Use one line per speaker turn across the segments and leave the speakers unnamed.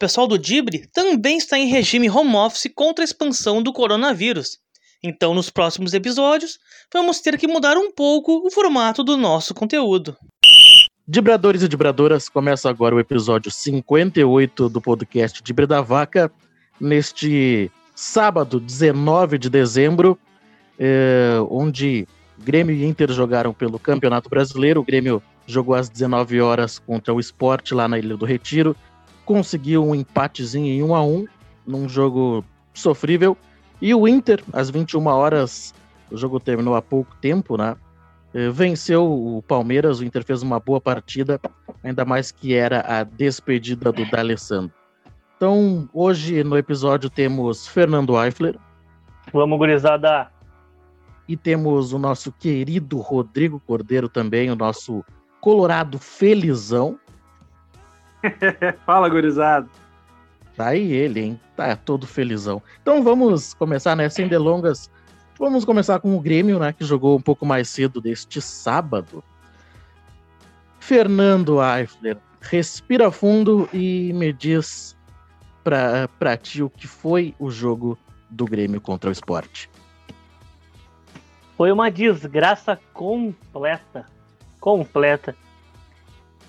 Pessoal do Dibre também está em regime home office contra a expansão do coronavírus. Então, nos próximos episódios, vamos ter que mudar um pouco o formato do nosso conteúdo.
Dibradores e Dibradoras, começa agora o episódio 58 do podcast Dibre da Vaca, neste sábado, 19 de dezembro, é, onde Grêmio e Inter jogaram pelo Campeonato Brasileiro. O Grêmio jogou às 19 horas contra o Sport lá na Ilha do Retiro, conseguiu um empatezinho em 1 a 1 num jogo sofrível. E o Inter, às 21 horas, o jogo terminou há pouco tempo, né? Eh, venceu o Palmeiras, o Inter fez uma boa partida, ainda mais que era a despedida do D'Alessandro. Então, hoje no episódio temos Fernando Eifler.
Vamos, gurizada!
E temos o nosso querido Rodrigo Cordeiro também, o nosso colorado felizão.
Fala, gurizada!
Tá aí ele, hein? Tá todo felizão. Então vamos começar, né? Sem delongas. Vamos começar com o Grêmio, né? Que jogou um pouco mais cedo deste sábado. Fernando Eifler, respira fundo e me diz pra, pra ti o que foi o jogo do Grêmio contra o esporte.
Foi uma desgraça completa. Completa.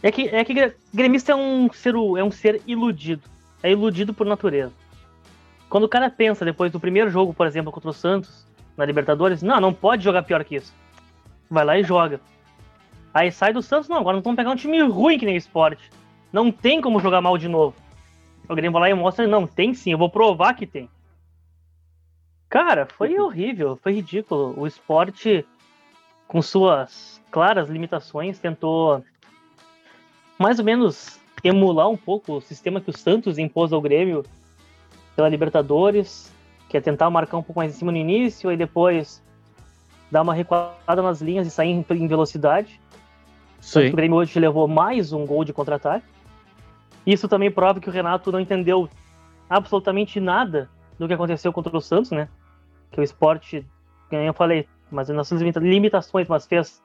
É que, é que gremista é um, ser, é um ser iludido é iludido por natureza. Quando o cara pensa, depois do primeiro jogo, por exemplo, contra o Santos, na Libertadores, não, não pode jogar pior que isso. Vai lá e joga. Aí sai do Santos, não, agora não vamos pegar um time ruim que nem o esporte. Não tem como jogar mal de novo. O Grêmio vai lá e mostra, não, tem sim, eu vou provar que tem. Cara, foi horrível, foi ridículo. O esporte, com suas claras limitações, tentou mais ou menos emular um pouco o sistema que o Santos impôs ao Grêmio pela Libertadores, que é tentar marcar um pouco mais em cima no início, e depois dar uma recuada nas linhas e sair em, velocidade. Sim. O Grêmio hoje levou mais um gol de contra-ataque. Isso também prova que o Renato não entendeu absolutamente nada do que aconteceu contra o Santos, né? Que o esporte, como eu falei, mas nas suas limitações, mas fez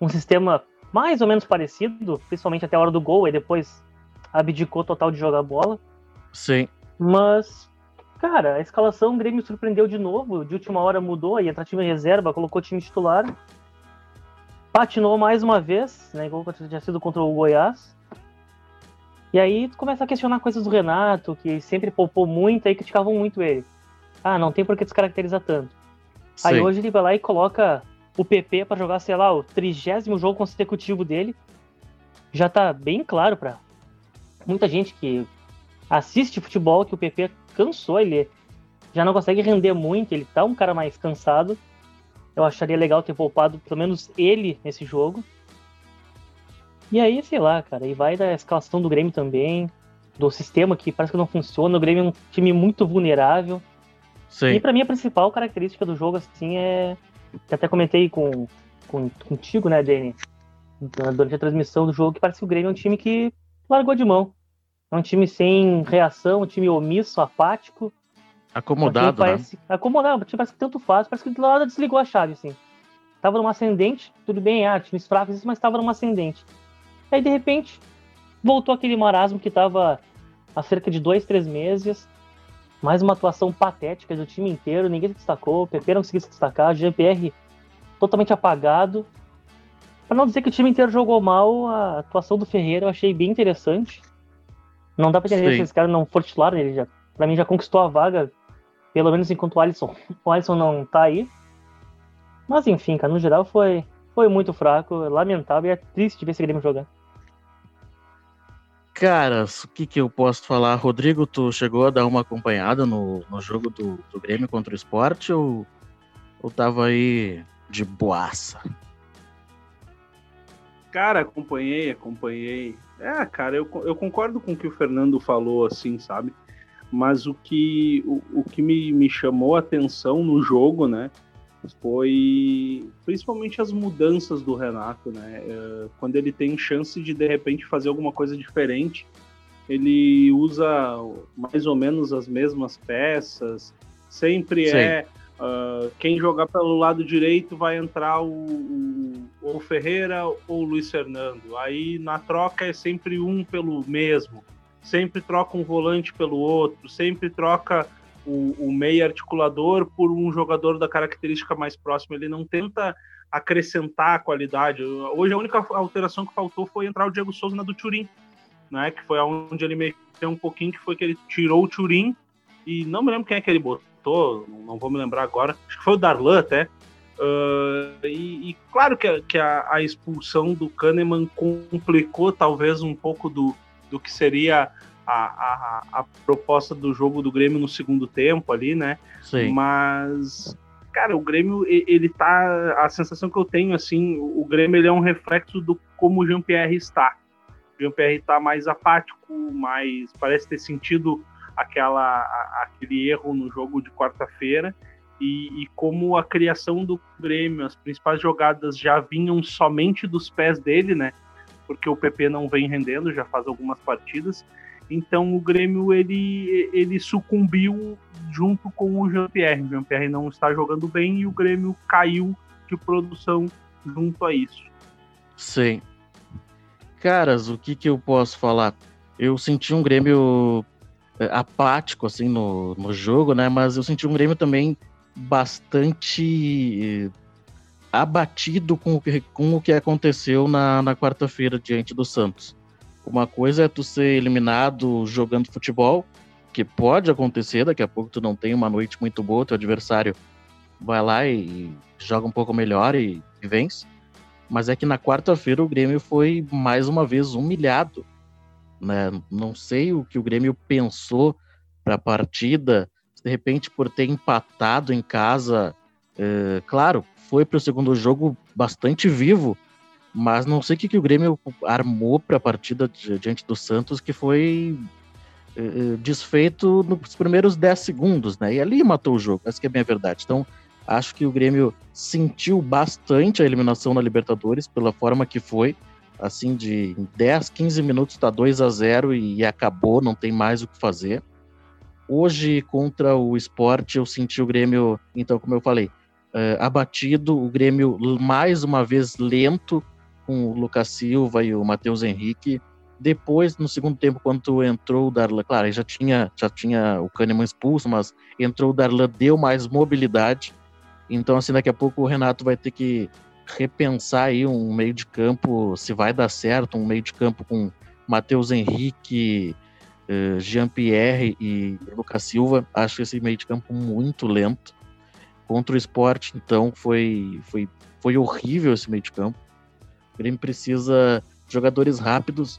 um sistema mais ou menos parecido, principalmente até a hora do gol, e depois abdicou total de jogar bola.
Sim.
Mas, cara, a escalação o Grêmio surpreendeu de novo. De última hora mudou, e entra time reserva, colocou time titular. Patinou mais uma vez, né? Igual tinha sido contra o Goiás. E aí tu começa a questionar coisas do Renato, que sempre poupou muito, aí criticavam muito ele. Ah, não tem por que descaracterizar tanto. Sim. Aí hoje ele vai lá e coloca o PP para jogar, sei lá, o trigésimo jogo consecutivo dele. Já tá bem claro para muita gente que assiste futebol que o PP cansou, ele já não consegue render muito, ele tá um cara mais cansado. Eu acharia legal ter poupado pelo menos ele nesse jogo. E aí, sei lá, cara, e vai da escalação do Grêmio também, do sistema que parece que não funciona. O Grêmio é um time muito vulnerável. Sim. E para mim a principal característica do jogo, assim, é. Que até comentei com, com, contigo, né, Jane, durante a transmissão do jogo, que parece que o Grêmio é um time que largou de mão. É um time sem reação, um time omisso, apático.
Acomodado,
um parece,
né?
Acomodado, time parece que tanto faz, parece que do lado desligou a chave, assim. Tava numa ascendente, tudo bem, ah, times fracos, mas tava numa ascendente. Aí, de repente, voltou aquele marasmo que tava há cerca de dois, três meses. Mais uma atuação patética do time inteiro, ninguém se destacou, o PP não conseguiu se destacar, o GPR totalmente apagado. Para não dizer que o time inteiro jogou mal, a atuação do Ferreira eu achei bem interessante. Não dá pra entender se esse cara não for titular, ele já, pra mim já conquistou a vaga, pelo menos enquanto o Alisson, o Alisson não tá aí. Mas enfim, cara, no geral foi, foi muito fraco, lamentável e é triste ver esse Grêmio jogar.
Caras, o que, que eu posso falar? Rodrigo, tu chegou a dar uma acompanhada no, no jogo do, do Grêmio contra o esporte ou, ou tava aí de boaça?
Cara, acompanhei, acompanhei. É, cara, eu, eu concordo com o que o Fernando falou, assim, sabe? Mas o que, o, o que me, me chamou a atenção no jogo, né? Foi principalmente as mudanças do Renato, né? É, quando ele tem chance de de repente fazer alguma coisa diferente, ele usa mais ou menos as mesmas peças, sempre Sim. é Uh, quem jogar pelo lado direito vai entrar o, o, ou o Ferreira ou o Luiz Fernando. Aí na troca é sempre um pelo mesmo. sempre troca um volante pelo outro, sempre troca o, o meio articulador por um jogador da característica mais próxima. Ele não tenta acrescentar a qualidade. Hoje a única alteração que faltou foi entrar o Diego Souza na do Turim, né? Que foi onde ele mexeu um pouquinho, que foi que ele tirou o Turim e não me lembro quem é que ele botou, não vou me lembrar agora. Acho que foi o Darlan até. Uh, e, e, claro que, a, que a, a, expulsão do Kahneman complicou talvez um pouco do, do que seria a, a, a, proposta do jogo do Grêmio no segundo tempo ali, né?
Sim.
Mas, cara, o Grêmio, ele tá. A sensação que eu tenho, assim, o Grêmio ele é um reflexo do como o Jean-Pierre está. O Jean-Pierre tá mais apático, mais. parece ter sentido aquela, aquele erro no jogo de quarta-feira. E, e, como a criação do Grêmio, as principais jogadas já vinham somente dos pés dele, né? Porque o PP não vem rendendo, já faz algumas partidas. Então o Grêmio ele, ele sucumbiu junto com o Jean-Pierre. O Jean-Pierre não está jogando bem e o Grêmio caiu de produção junto a isso.
Sim. Caras, o que, que eu posso falar? Eu senti um Grêmio é, apático assim no, no jogo, né? Mas eu senti um Grêmio também bastante abatido com o que, com o que aconteceu na, na quarta-feira diante do Santos. Uma coisa é tu ser eliminado jogando futebol, que pode acontecer, daqui a pouco tu não tem uma noite muito boa, teu adversário vai lá e joga um pouco melhor e, e vence. Mas é que na quarta-feira o Grêmio foi mais uma vez humilhado. Né? Não sei o que o Grêmio pensou para a partida, de repente por ter empatado em casa. É, claro, foi para o segundo jogo bastante vivo, mas não sei o que, que o Grêmio armou para a partida diante do Santos, que foi uh, desfeito nos primeiros 10 segundos, né? E ali matou o jogo, essa que é bem a verdade. Então, acho que o Grêmio sentiu bastante a eliminação na Libertadores pela forma que foi. Assim, de 10, 15 minutos está 2 a 0 e acabou, não tem mais o que fazer. Hoje, contra o esporte, eu senti o Grêmio, então, como eu falei, uh, abatido, o Grêmio mais uma vez lento, com o Lucas Silva e o Matheus Henrique. Depois, no segundo tempo, quando entrou o Darlan, claro, já tinha, já tinha o Kahneman expulso, mas entrou o Darlan, deu mais mobilidade. Então, assim, daqui a pouco o Renato vai ter que repensar aí um meio de campo, se vai dar certo, um meio de campo com Matheus Henrique, uh, Jean-Pierre e Lucas Silva. Acho esse meio de campo muito lento. Contra o esporte, então, foi, foi, foi horrível esse meio de campo. O Grêmio precisa de jogadores rápidos,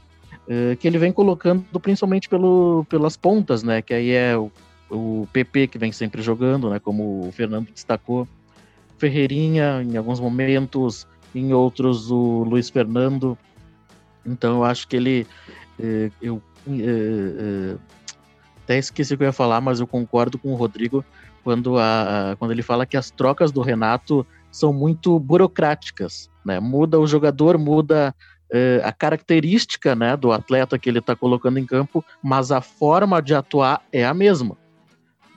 uh, que ele vem colocando principalmente pelo, pelas pontas, né? Que aí é o, o PP que vem sempre jogando, né? Como o Fernando destacou. Ferreirinha, em alguns momentos, em outros o Luiz Fernando. Então eu acho que ele. Uh, eu uh, até esqueci o que eu ia falar, mas eu concordo com o Rodrigo quando, a, quando ele fala que as trocas do Renato são muito burocráticas, né? Muda o jogador, muda uh, a característica, né, do atleta que ele está colocando em campo, mas a forma de atuar é a mesma.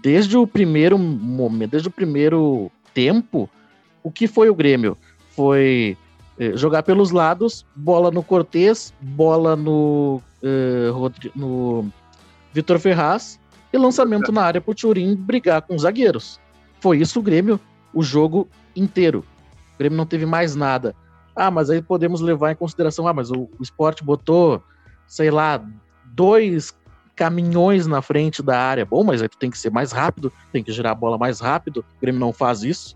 Desde o primeiro momento, desde o primeiro tempo, o que foi o Grêmio? Foi uh, jogar pelos lados, bola no Cortez, bola no, uh, no Vitor Ferraz e lançamento na área para o Turim brigar com os zagueiros. Foi isso o Grêmio, o jogo inteiro. O Grêmio não teve mais nada. Ah, mas aí podemos levar em consideração, ah, mas o, o esporte botou, sei lá, dois caminhões na frente da área. Bom, mas aí tu tem que ser mais rápido, tem que girar a bola mais rápido. O Grêmio não faz isso.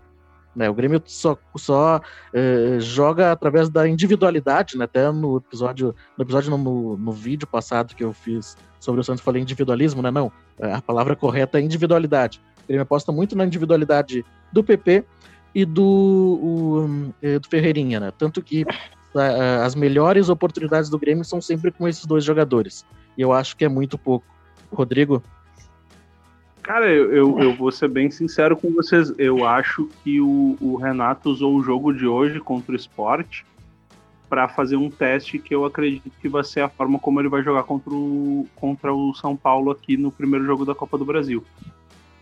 Né? O Grêmio só, só eh, joga através da individualidade, né? Até no episódio, no episódio no, no, vídeo passado que eu fiz sobre o Santos, falei individualismo, né? Não, a palavra correta é individualidade. O Grêmio aposta muito na individualidade do PP e do, o, eh, do Ferreirinha, né? Tanto que as melhores oportunidades do Grêmio são sempre com esses dois jogadores. E eu acho que é muito pouco. Rodrigo?
Cara, eu, eu, eu vou ser bem sincero com vocês. Eu acho que o, o Renato usou o jogo de hoje contra o esporte para fazer um teste que eu acredito que vai ser a forma como ele vai jogar contra o, contra o São Paulo aqui no primeiro jogo da Copa do Brasil.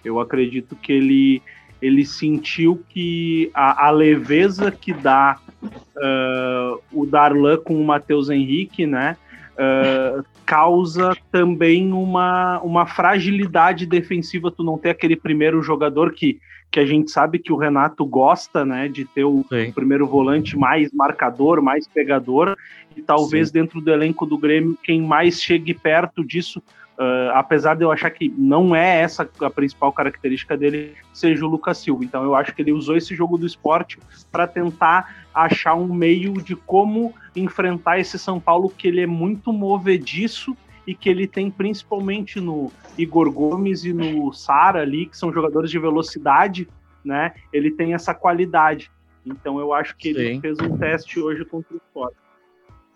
Eu acredito que ele ele sentiu que a, a leveza que dá uh, o Darlan com o Matheus Henrique, né? uh, causa também uma, uma fragilidade defensiva tu não ter aquele primeiro jogador que, que a gente sabe que o Renato gosta, né, de ter o, o primeiro volante mais marcador, mais pegador, e talvez Sim. dentro do elenco do Grêmio quem mais chegue perto disso Uh, apesar de eu achar que não é essa a principal característica dele, seja o Lucas Silva. Então eu acho que ele usou esse jogo do esporte para tentar achar um meio de como enfrentar esse São Paulo que ele é muito movediço e que ele tem principalmente no Igor Gomes e no Sara ali, que são jogadores de velocidade, né? Ele tem essa qualidade. Então eu acho que Sim. ele fez um teste hoje contra o Sport.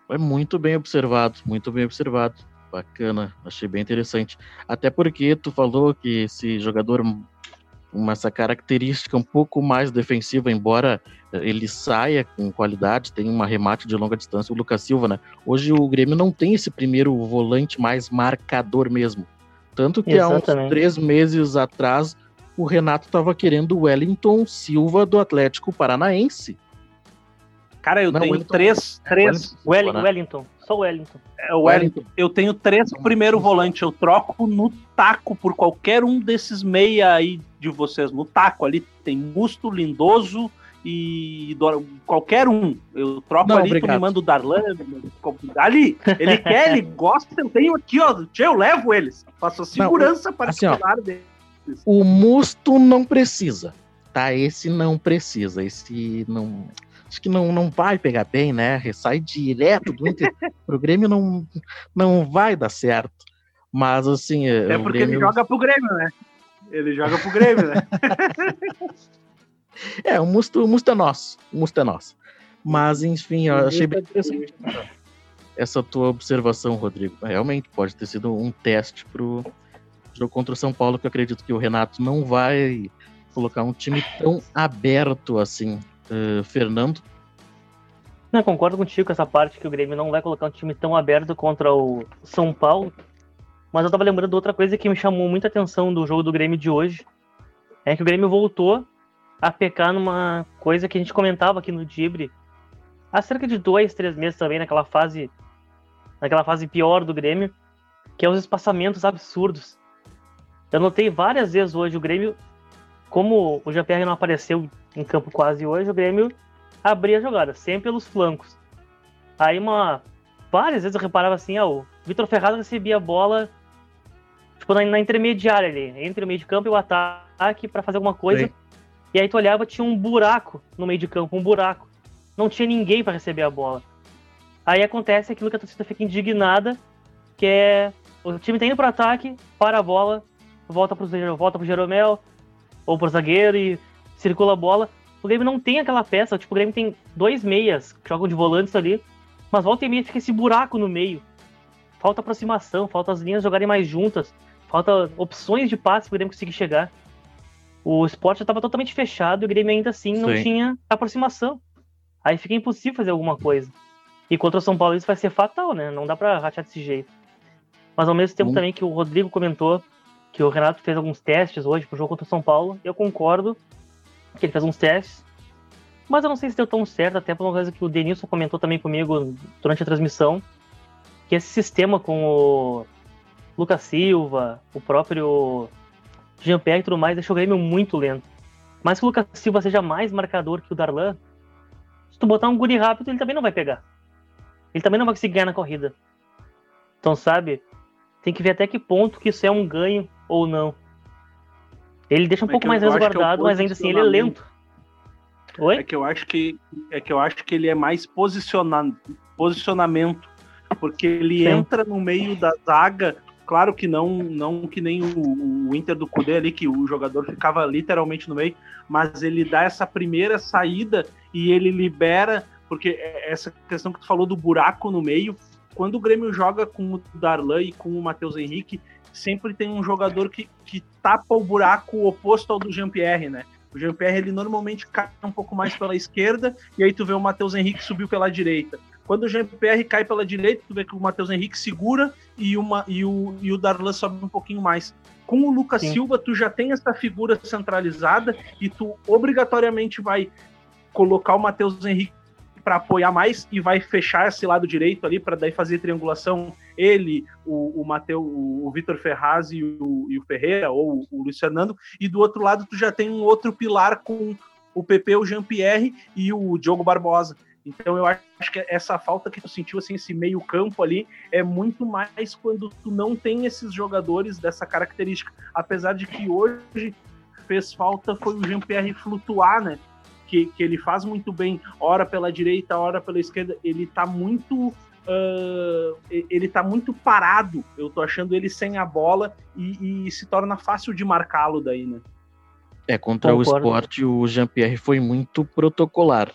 É muito bem observado, muito bem observado. Bacana, achei bem interessante. Até porque tu falou que esse jogador uma essa característica um pouco mais defensiva, embora ele saia com qualidade, tem um remate de longa distância, o Lucas Silva, né? Hoje o Grêmio não tem esse primeiro volante mais marcador mesmo. Tanto que Exatamente. há uns três meses atrás o Renato estava querendo o Wellington Silva do Atlético Paranaense.
Cara, eu não, tenho Wellington, três. É, três...
Wellington, né? Wellington, só o Wellington.
É o Wellington. Eu tenho três primeiro volante. Eu troco no taco por qualquer um desses meia aí de vocês. No taco ali tem Musto, Lindoso e qualquer um. Eu troco não, ali, obrigado. tu me manda o Darlan. Ali, ele quer, ele gosta, eu tenho aqui, ó. Eu levo eles. Faço a segurança para
assim, deles. O Musto não precisa. Tá, esse não precisa. Esse não acho que não, não vai pegar bem, né? Sai direto do Inter pro Grêmio não, não vai dar certo. Mas assim.
É porque Grêmio... ele joga pro Grêmio, né? Ele joga pro Grêmio, né?
é, o Musto, o Musto é nosso. O Musto é nosso. Mas, enfim, eu achei bem interessante essa tua observação, Rodrigo. Realmente pode ter sido um teste pro jogo contra o São Paulo, que eu acredito que o Renato não vai colocar um time tão aberto assim uh, Fernando?
Não, concordo contigo com essa parte que o Grêmio não vai colocar um time tão aberto contra o São Paulo. Mas eu tava lembrando de outra coisa que me chamou muita atenção do jogo do Grêmio de hoje. É que o Grêmio voltou a pecar numa coisa que a gente comentava aqui no Dibre há cerca de dois, três meses também, naquela fase. Naquela fase pior do Grêmio, que é os espaçamentos absurdos. Eu notei várias vezes hoje o Grêmio, como o Jean-Pierre não apareceu em campo quase hoje, o Grêmio abria a jogada, sempre pelos flancos. Aí uma. Várias vezes eu reparava assim, ah, o Vitor Ferraz recebia a bola tipo, na, na, intermediária ali, entre o meio de campo e o ataque para fazer alguma coisa. Sim. E aí tu olhava, tinha um buraco no meio de campo, um buraco. Não tinha ninguém para receber a bola. Aí acontece aquilo que a torcida fica indignada, que é o time tá indo pro ataque, para a bola, volta pro, volta pro Jeromel ou pro zagueiro e circula a bola. O Grêmio não tem aquela peça, tipo, o Grêmio tem dois meias que jogam de volantes ali, mas volta e meia fica esse buraco no meio. Falta aproximação, falta as linhas jogarem mais juntas, falta opções de passe para o Grêmio conseguir chegar. O esporte estava totalmente fechado e o Grêmio ainda assim não Sim. tinha aproximação. Aí fica impossível fazer alguma coisa. E contra o São Paulo isso vai ser fatal, né? Não dá para rachar desse jeito. Mas ao mesmo tempo hum. também que o Rodrigo comentou que o Renato fez alguns testes hoje pro jogo contra o São Paulo, eu concordo que ele fez uns testes. Mas eu não sei se deu tão certo, até por uma coisa que o Denilson comentou também comigo durante a transmissão, que esse sistema com o Lucas Silva, o próprio Jean-Pierre e tudo mais, deixou o Grêmio muito lento. Mas que o Lucas Silva seja mais marcador que o Darlan, se tu botar um guri rápido, ele também não vai pegar. Ele também não vai conseguir ganhar na corrida. Então, sabe, tem que ver até que ponto que isso é um ganho ou não. Ele deixa um é pouco mais resguardado, é mas ainda assim ele é lento.
Oi? É que eu acho que é que eu acho que ele é mais posicionado, posicionamento, porque ele Sim. entra no meio da zaga, claro que não não que nem o, o Inter do Cudê ali que o jogador ficava literalmente no meio, mas ele dá essa primeira saída e ele libera, porque é essa questão que tu falou do buraco no meio, quando o Grêmio joga com o Darlan e com o Matheus Henrique, sempre tem um jogador que, que tapa o buraco oposto ao do Jean-Pierre, né? O Jean-Pierre, ele normalmente cai um pouco mais pela esquerda, e aí tu vê o Matheus Henrique subiu pela direita. Quando o Jean-Pierre cai pela direita, tu vê que o Matheus Henrique segura e, uma, e, o, e o Darlan sobe um pouquinho mais. Com o Lucas Sim. Silva, tu já tem essa figura centralizada e tu obrigatoriamente vai colocar o Matheus Henrique para apoiar mais e vai fechar esse lado direito ali para daí fazer triangulação ele, o, o Mateu, o Vitor Ferraz e o, e o, Ferreira ou o Luiz Fernando e do outro lado tu já tem um outro pilar com o PP, o Jean-Pierre e o Diogo Barbosa. Então eu acho que essa falta que tu sentiu assim esse meio campo ali é muito mais quando tu não tem esses jogadores dessa característica, apesar de que hoje fez falta foi o Jean-Pierre flutuar, né? Que, que ele faz muito bem, hora pela direita, hora pela esquerda, ele tá muito uh, ele tá muito parado. Eu tô achando ele sem a bola e, e se torna fácil de marcá-lo daí, né?
É, contra Concordo. o esporte, o Jean-Pierre foi muito protocolar.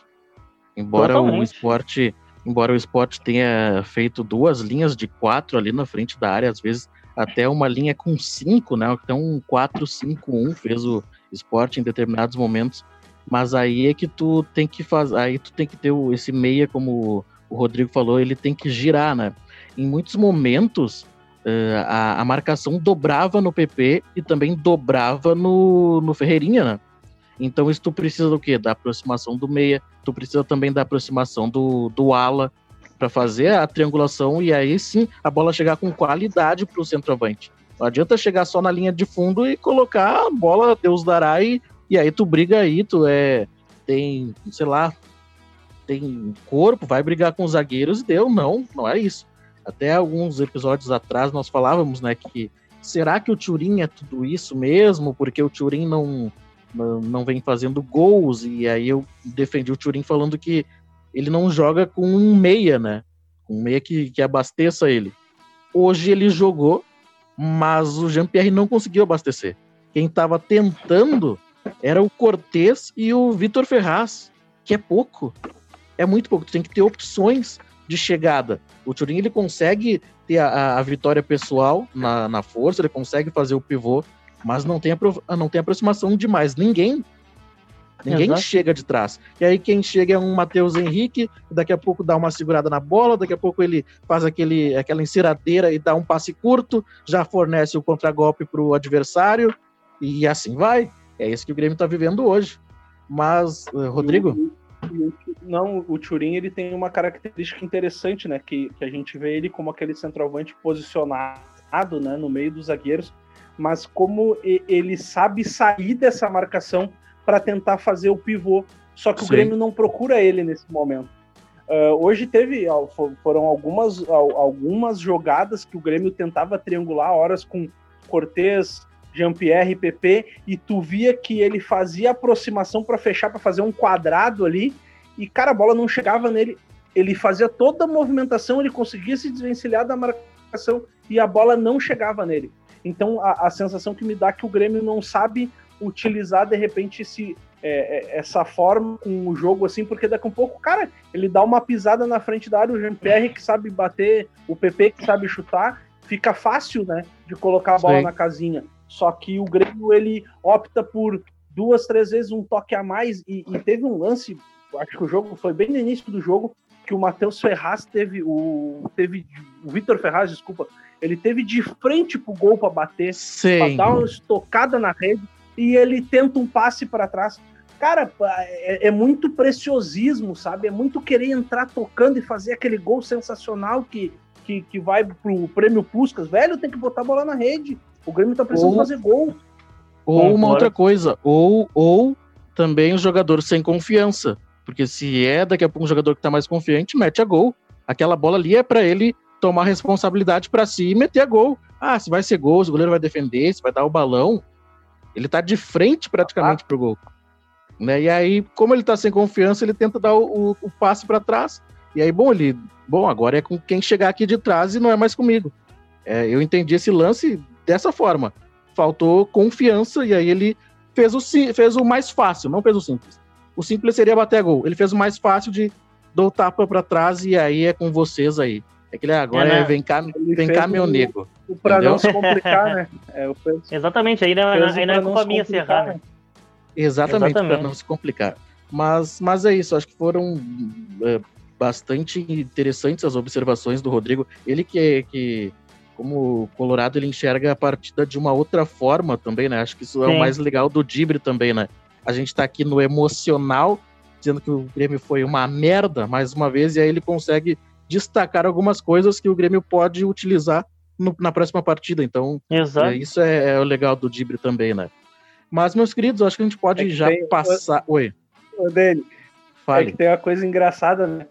Embora Totalmente. o esporte, embora o esporte tenha feito duas linhas de quatro ali na frente da área, às vezes até uma linha com cinco, né? Então um 4-5-1 fez o esporte em determinados momentos. Mas aí é que tu tem que fazer, aí tu tem que ter esse meia, como o Rodrigo falou, ele tem que girar, né? Em muitos momentos uh, a, a, marcação dobrava no PP e também dobrava no, no Ferreirinha, né? Então isso tu precisa do quê? Da aproximação do meia, tu precisa também da aproximação do, do ala para fazer a triangulação e aí sim a bola chegar com qualidade para o centroavante. Não adianta chegar só na linha de fundo e colocar a bola, Deus dará, e, e aí tu briga aí, tu é. Tem, sei lá, tem corpo, vai brigar com os zagueiros e deu. Não, não é isso. Até alguns episódios atrás nós falávamos, né, que será que o Turin é tudo isso mesmo? Porque o Turin não, não, vem fazendo gols, e aí eu defendi o Turin falando que ele não joga com um meia, né? Um meia que, que abasteça ele. Hoje ele jogou, mas o Jean-Pierre não conseguiu abastecer. Quem estava tentando era o Cortez e o Vitor Ferraz, que é pouco. É muito pouco. Tu tem que ter opções de chegada. O Turin ele consegue ter a, a vitória pessoal na, na força, ele consegue fazer o pivô, mas não tem, não tem aproximação demais. Ninguém Ninguém Exato. chega de trás. E aí quem chega é um Matheus Henrique, daqui a pouco dá uma segurada na bola, daqui a pouco ele faz aquele, aquela enceradeira e dá um passe curto, já fornece o contragolpe para o adversário, e assim vai. É isso que o Grêmio está vivendo hoje. Mas, eh, Rodrigo?
Não, o Turin ele tem uma característica interessante, né? Que, que a gente vê ele como aquele centroavante posicionado né, no meio dos zagueiros mas como ele sabe sair dessa marcação para tentar fazer o pivô. Só que Sim. o Grêmio não procura ele nesse momento. Uh, hoje teve, foram algumas, algumas jogadas que o Grêmio tentava triangular, horas com Cortez, Jean-Pierre e PP, e tu via que ele fazia aproximação para fechar, para fazer um quadrado ali, e cara, a bola não chegava nele. Ele fazia toda a movimentação, ele conseguia se desvencilhar da marcação e a bola não chegava nele. Então a, a sensação que me dá é que o Grêmio não sabe utilizar de repente esse, é, é, essa forma com o jogo assim, porque daqui a um pouco, cara, ele dá uma pisada na frente da área, o Jean-Pierre que sabe bater, o PP que sabe chutar, fica fácil, né, de colocar a bola Sim. na casinha. Só que o Grêmio ele opta por duas, três vezes um toque a mais e, e teve um lance, acho que o jogo foi bem no início do jogo que o Matheus Ferraz teve o teve o Vitor Ferraz, desculpa, ele teve de frente pro gol para bater, para dar uma estocada na rede e ele tenta um passe para trás. Cara, é, é, muito preciosismo, sabe? É muito querer entrar tocando e fazer aquele gol sensacional que, que, que vai pro prêmio Puscas. Velho, tem que botar a bola na rede. O Grêmio tá precisando ou, fazer gol.
Ou uma outra coisa, ou, ou também o jogador sem confiança. Porque se é daqui a pouco um jogador que tá mais confiante, mete a gol. Aquela bola ali é para ele tomar responsabilidade para si e meter a gol. Ah, se vai ser gol, se o goleiro vai defender, se vai dar o balão, ele tá de frente praticamente ah. pro gol. Né? E aí, como ele tá sem confiança, ele tenta dar o, o, o passe para trás. E aí, bom, ele. Bom, agora é com quem chegar aqui de trás e não é mais comigo. É, eu entendi esse lance dessa forma. Faltou confiança e aí ele fez o, fez o mais fácil, não fez o simples. O simples seria bater a gol. Ele fez o mais fácil de dar o tapa para trás e aí é com vocês aí. É que ele agora é, né? é vem cá, vem cá meu nego.
Para não se complicar, né? É,
Exatamente, aí não, aí não é culpa minha se errar, né?
Exatamente, para não se complicar. Mas, mas é isso, acho que foram é, bastante interessantes as observações do Rodrigo. Ele que, que, como Colorado, ele enxerga a partida de uma outra forma também, né? Acho que isso Sim. é o mais legal do Dibre também, né? A gente tá aqui no emocional dizendo que o Grêmio foi uma merda mais uma vez, e aí ele consegue destacar algumas coisas que o Grêmio pode utilizar no, na próxima partida. Então, é, isso é, é, o legal do Dibre também, né? Mas, meus queridos, acho que a gente pode é já tem... passar. Oi.
Ô, Dani, Fale. é que tem uma coisa engraçada, né?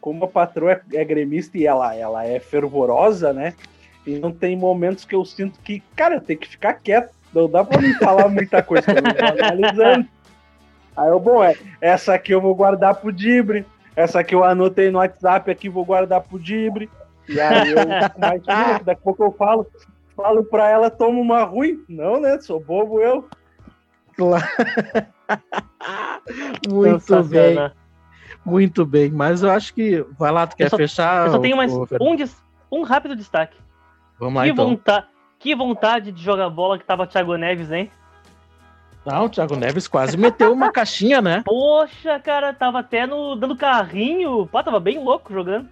Como a patroa é, é gremista e ela, ela é fervorosa, né? E não tem momentos que eu sinto que, cara, eu tenho que ficar quieto. Não dá pra me falar muita coisa que eu não tô analisando. Aí eu, bom, é, essa aqui eu vou guardar pro Dibre. Essa aqui eu anotei no WhatsApp aqui, vou guardar pro Dibre. E aí eu mais daqui a pouco eu falo, falo pra ela, toma uma ruim. Não, né? Sou bobo eu.
Muito bem. Muito bem, mas eu acho que. Vai lá, tu quer
só,
fechar?
Eu só tenho mais um, um rápido destaque.
Vamos lá,
que
então.
Vontade, que vontade de jogar bola que tava Thiago Neves, hein?
Não, o Thiago Neves quase meteu uma caixinha, né?
Poxa, cara, tava até no, dando carrinho. Pô, tava bem louco jogando.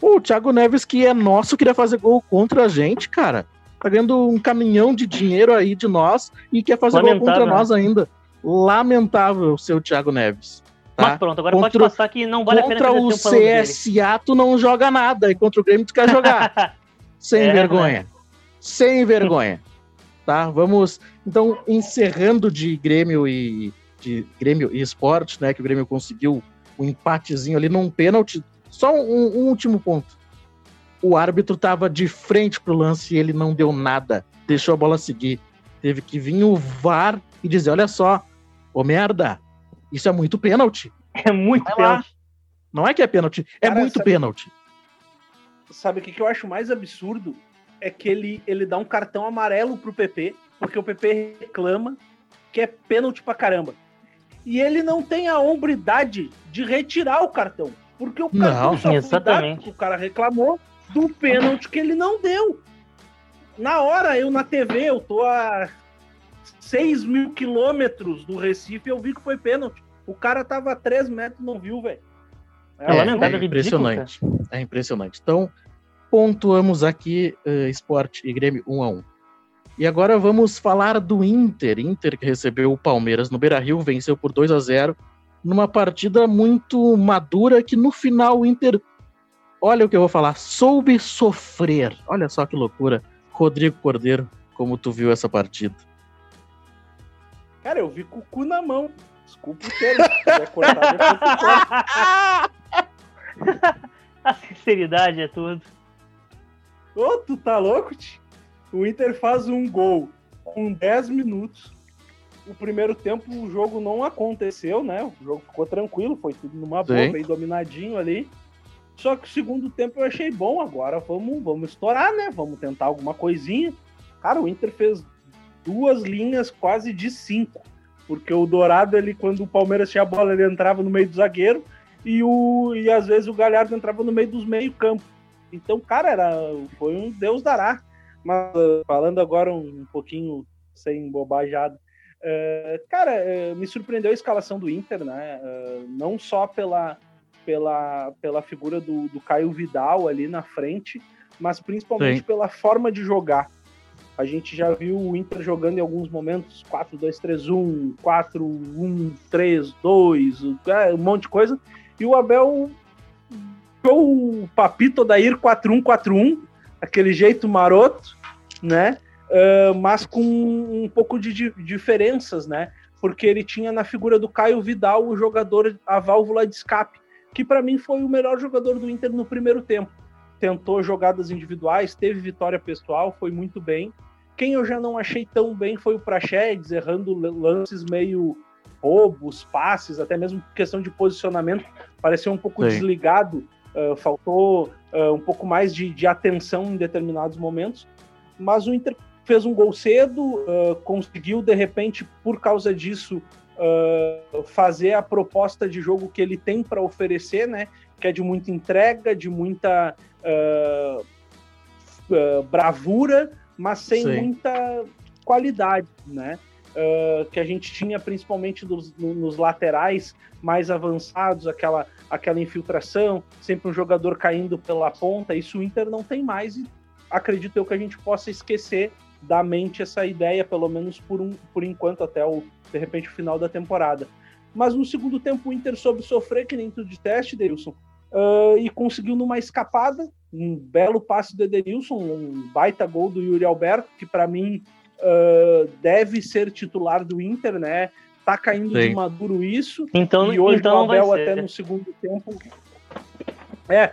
Pô, o Thiago Neves, que é nosso, queria fazer gol contra a gente, cara. Tá ganhando um caminhão de dinheiro aí de nós e quer fazer Lamentável, gol contra né? nós ainda. Lamentável o seu Thiago Neves. Tá?
Mas pronto, agora contra, pode passar que não vale a pena
Contra o CSA tu não joga nada e contra o Grêmio tu quer jogar. Sem é, vergonha. Né? Sem vergonha. tá? Vamos então encerrando de Grêmio e de Grêmio e Esporte, né, que o Grêmio conseguiu um empatezinho ali num pênalti. Só um, um último ponto. O árbitro estava de frente pro lance e ele não deu nada. Deixou a bola seguir. Teve que vir o VAR e dizer: olha só, ô merda, isso é muito pênalti.
É muito Vai pênalti. Lá.
Não é que é pênalti, é Cara, muito sabe, pênalti.
Sabe o que, que eu acho mais absurdo? É que ele, ele dá um cartão amarelo pro PP, porque o PP reclama que é pênalti pra caramba. E ele não tem a hombridade de retirar o cartão. Porque o cartão
não, só exatamente.
o cara reclamou do pênalti que ele não deu. Na hora, eu na TV, eu tô a 6 mil quilômetros do Recife, eu vi que foi pênalti. O cara tava a 3 metros não viu, velho.
É, é, é impressionante. é impressionante. Então, pontuamos aqui uh, Esporte e Grêmio 1 a 1 E agora vamos falar do Inter. Inter que recebeu o Palmeiras no Beira-Rio, venceu por 2 a 0 numa partida muito madura que no final o Inter, olha o que eu vou falar, soube sofrer. Olha só que loucura. Rodrigo Cordeiro, como tu viu essa partida?
Cara, eu vi com o cu na mão. Desculpa o termo. Se quiser cortar,
A sinceridade é tudo.
Ô, tu tá louco, tio? O Inter faz um gol com 10 minutos. O primeiro tempo o jogo não aconteceu, né? O jogo ficou tranquilo, foi tudo numa boa, bem dominadinho ali. Só que o segundo tempo eu achei bom. Agora vamos, vamos estourar, né? Vamos tentar alguma coisinha. Cara, o Inter fez duas linhas quase de cinco. Porque o Dourado, ele, quando o Palmeiras tinha a bola, ele entrava no meio do zagueiro e, o, e às vezes o Galhardo entrava no meio dos meio-campo. Então, cara, era, foi um Deus dará. Mas falando agora um, um pouquinho sem bobajada, uh, cara, uh, me surpreendeu a escalação do Inter, né? Uh, não só pela, pela, pela figura do, do Caio Vidal ali na frente, mas principalmente Sim. pela forma de jogar. A gente já viu o Inter jogando em alguns momentos 4-2-3-1, 4-1-3-2, é, um monte de coisa. E o Abel o papito da Ir 4-1-4-1, aquele jeito maroto, né? Uh, mas com um pouco de, de diferenças, né? Porque ele tinha na figura do Caio Vidal o jogador, a válvula de escape, que para mim foi o melhor jogador do Inter no primeiro tempo tentou jogadas individuais, teve vitória pessoal, foi muito bem. Quem eu já não achei tão bem foi o Praxedes, errando lances meio roubos, passes, até mesmo questão de posicionamento, pareceu um pouco Sim. desligado, uh, faltou uh, um pouco mais de, de, atenção em determinados momentos. Mas o Inter fez um gol cedo, uh, conseguiu de repente, por causa disso, fazer a proposta de jogo que ele tem para oferecer, né? Que é de muita entrega, de muita bravura, mas sem Sim. muita qualidade, né? Uh, que a gente tinha principalmente dos, nos laterais mais avançados, aquela, aquela infiltração, sempre um jogador caindo pela ponta. Isso o Inter não tem mais e acredito eu que a gente possa esquecer da mente essa ideia, pelo menos por, um, por enquanto, até o, de repente o final da temporada. mas no segundo tempo o Inter soube sofrer, que nem tudo de teste, Deilson, uh, e conseguiu numa escapada, um belo passe do Edenilson, um baita gol do Yuri Alberto, que para mim uh, deve ser titular do Inter, né? Tá caindo Sim. de maduro isso.
Então,
e hoje
então
o Abel até no segundo tempo. É,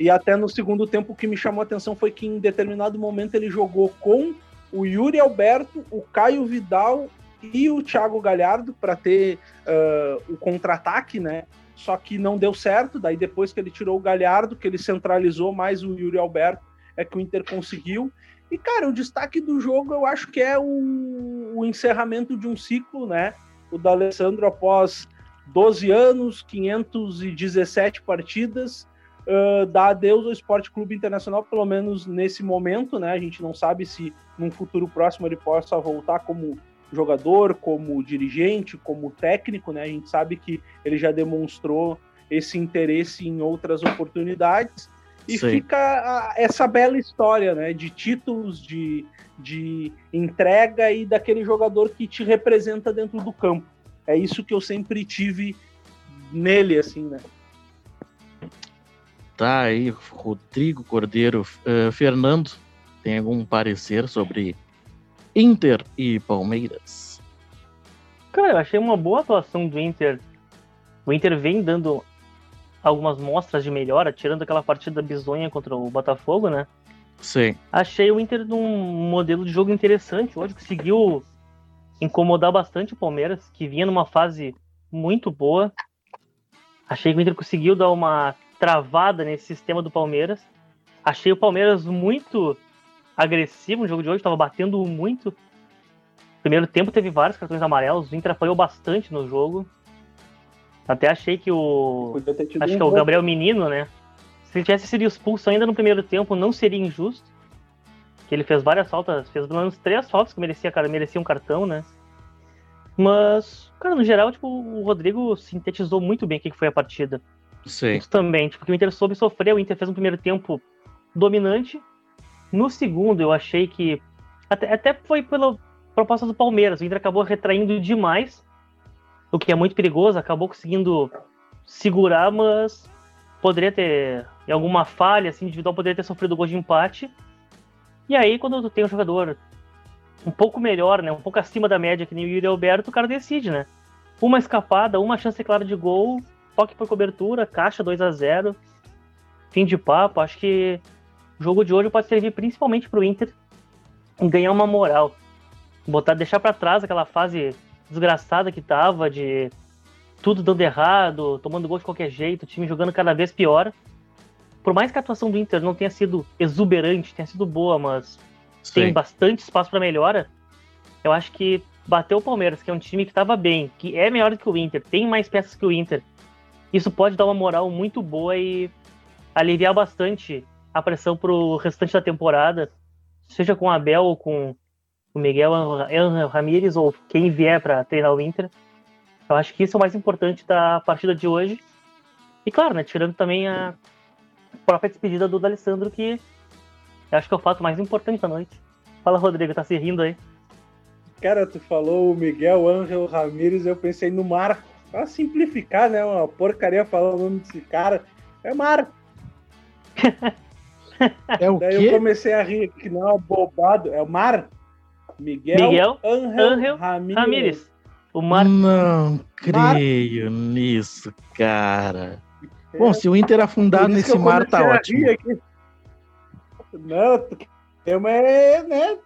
e até no segundo tempo o que me chamou a atenção foi que em determinado momento ele jogou com o Yuri Alberto, o Caio Vidal e o Thiago Galhardo para ter uh, o contra-ataque, né? Só que não deu certo. Daí depois que ele tirou o Galhardo, que ele centralizou mais o Yuri Alberto, é que o Inter conseguiu. E cara, o destaque do jogo eu acho que é o, o encerramento de um ciclo, né? O da Alessandro após 12 anos, 517 partidas, uh, dá adeus ao Esporte Clube Internacional, pelo menos nesse momento, né? A gente não sabe se num futuro próximo ele possa voltar como jogador, como dirigente, como técnico, né? A gente sabe que ele já demonstrou esse interesse em outras oportunidades. E Sim. fica a, essa bela história, né? De títulos, de, de entrega e daquele jogador que te representa dentro do campo. É isso que eu sempre tive nele, assim, né?
Tá aí, Rodrigo Cordeiro. Uh, Fernando, tem algum parecer sobre Inter e Palmeiras?
Cara, eu achei uma boa atuação do Inter. O Inter vem dando algumas mostras de melhora, tirando aquela partida bizonha contra o Botafogo, né?
Sim.
Achei o Inter num modelo de jogo interessante. Hoje conseguiu incomodar bastante o Palmeiras, que vinha numa fase muito boa. Achei que o Inter conseguiu dar uma travada nesse sistema do Palmeiras. Achei o Palmeiras muito agressivo no jogo de hoje, estava batendo muito. Primeiro tempo teve vários cartões amarelos, o Inter apoiou bastante no jogo. Até achei que o. Acho um que é o Gabriel Menino, né? Se ele tivesse sido expulso ainda no primeiro tempo, não seria injusto. Que ele fez várias faltas, fez pelo menos três faltas que merecia, cara, merecia um cartão, né? Mas, cara, no geral, tipo, o Rodrigo sintetizou muito bem o que foi a partida.
Sim.
Isso também, tipo, que o Inter soube sofrer, o Inter fez um primeiro tempo dominante, no segundo, eu achei que. Até, até foi pela proposta do Palmeiras. O Inter acabou retraindo demais, o que é muito perigoso. Acabou conseguindo segurar, mas poderia ter. Em alguma falha assim, individual, poderia ter sofrido gol de empate. E aí, quando tu tem um jogador um pouco melhor, né? Um pouco acima da média, que nem o Yuri Alberto, o cara decide, né? Uma escapada, uma chance clara de gol, toque por cobertura, caixa 2 a 0 Fim de papo. Acho que o jogo de hoje pode servir principalmente para o Inter ganhar uma moral. Botar, deixar para trás aquela fase desgraçada que tava de tudo dando errado, tomando gol de qualquer jeito, o time jogando cada vez pior. Por mais que a atuação do Inter não tenha sido exuberante, tenha sido boa, mas Sim. tem bastante espaço para melhora, eu acho que bater o Palmeiras, que é um time que estava bem, que é melhor do que o Inter, tem mais peças que o Inter, isso pode dar uma moral muito boa e aliviar bastante a pressão pro restante da temporada, seja com o Abel ou com o Miguel Ramírez ou quem vier para treinar o Inter. Eu acho que isso é o mais importante da partida de hoje. E claro, né, tirando também a própria despedida do D'Alessandro, que eu acho que é o fato mais importante da noite. Fala, Rodrigo, tá se rindo aí?
Cara, tu falou o Miguel Angel Ramírez, eu pensei no Mar. Pra simplificar, né? Uma porcaria falar o nome desse cara. É Mar.
É o
Daí
quê?
eu comecei a rir que não é bobado. É o Mar. Miguel,
Miguel
Angel,
Angel
Ramírez.
Ramírez. O Mar...
Não creio nisso, cara. Bom, se o Inter afundar nesse mar, tá ótimo.
aqui. Não, tema é, né?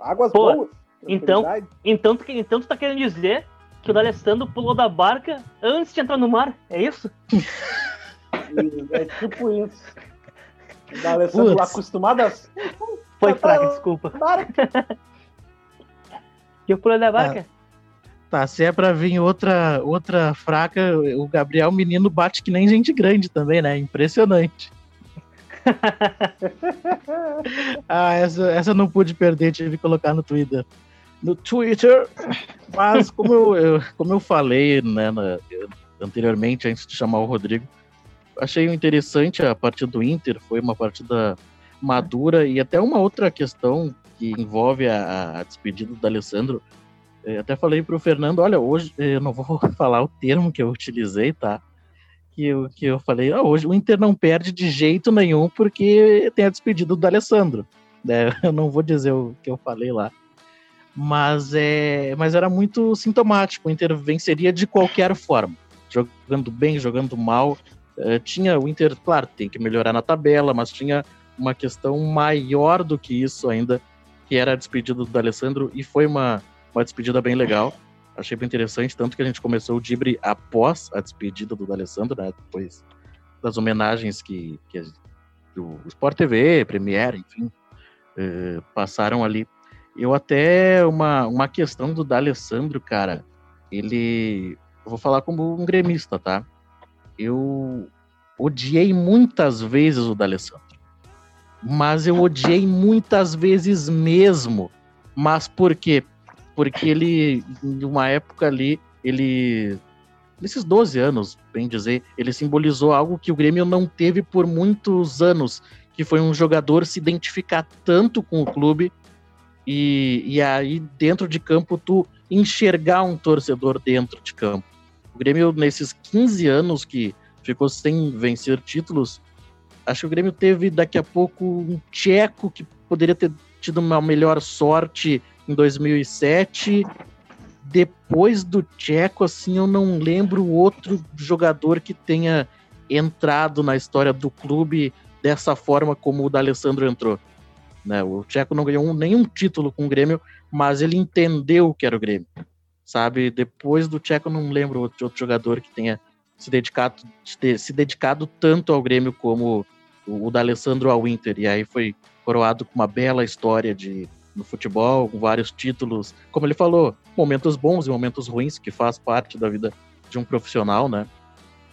Águas
Pô,
boas.
então-. Então, tu- então tu tá querendo dizer que o D'Alessandro pulou da barca antes de entrar no mar? É isso?
É tipo isso. Da Alessandro
Putz.
acostumado a.
Foi
Tá,
fraca,
tá,
desculpa.
Para.
E eu pulei da barca?
Tá, se é pra vir outra, outra fraca, o Gabriel Menino bate que nem gente grande também, né? Impressionante. ah, essa, essa não pude perder, tive que colocar no Twitter. No Twitter. Mas como eu, eu- como eu falei né, na- anteriormente, antes de chamar o Rodrigo, achei interessante a partida do Inter, foi uma partida madura e até uma outra questão que envolve a, a despedida do Alessandro. Eu até falei pro Fernando, olha, hoje eu não vou falar o termo que eu utilizei, tá? Que eu, que eu falei, ah, hoje o Inter não perde de jeito nenhum porque tem a despedida do Alessandro. É, eu não vou dizer o que eu falei lá. Mas, é, mas era muito sintomático. O Inter venceria de qualquer forma. Jogando bem, jogando mal. Tinha o Inter, claro, tem que melhorar na tabela, mas tinha uma questão maior do que isso ainda, que era a despedida do Alessandro, e foi uma, uma despedida bem legal. Achei bem interessante, tanto que a gente começou o Dibre após a despedida do Alessandro, né? Depois das homenagens que, que o Sport TV, Premiere, enfim, eh, passaram ali. Eu até, uma, uma questão do D'Alessandro, cara, ele... Eu vou falar como um gremista, tá? Eu odiei muitas vezes o D'Alessandro. Mas eu odiei muitas vezes mesmo. Mas por quê? Porque ele, em uma época ali, ele nesses 12 anos, bem dizer, ele simbolizou algo que o Grêmio não teve por muitos anos, que foi um jogador se identificar tanto com o clube e, e aí dentro de campo tu enxergar um torcedor dentro de campo. O Grêmio, nesses 15 anos que ficou sem vencer títulos, acho que o Grêmio teve daqui a pouco um tcheco que poderia ter tido uma melhor sorte em 2007. Depois do tcheco, assim, eu não lembro outro jogador que tenha entrado na história do clube dessa forma como o D'Alessandro entrou. Né? O Tcheco não ganhou nenhum título com o Grêmio, mas ele entendeu o que era o Grêmio. Sabe? Depois do Tcheco, não lembro outro, outro jogador que tenha se dedicado, se dedicado tanto ao Grêmio como o, o D'Alessandro ao Inter. E aí foi coroado com uma bela história de no futebol, com vários títulos. Como ele falou, momentos bons e momentos ruins, que faz parte da vida de um profissional, né?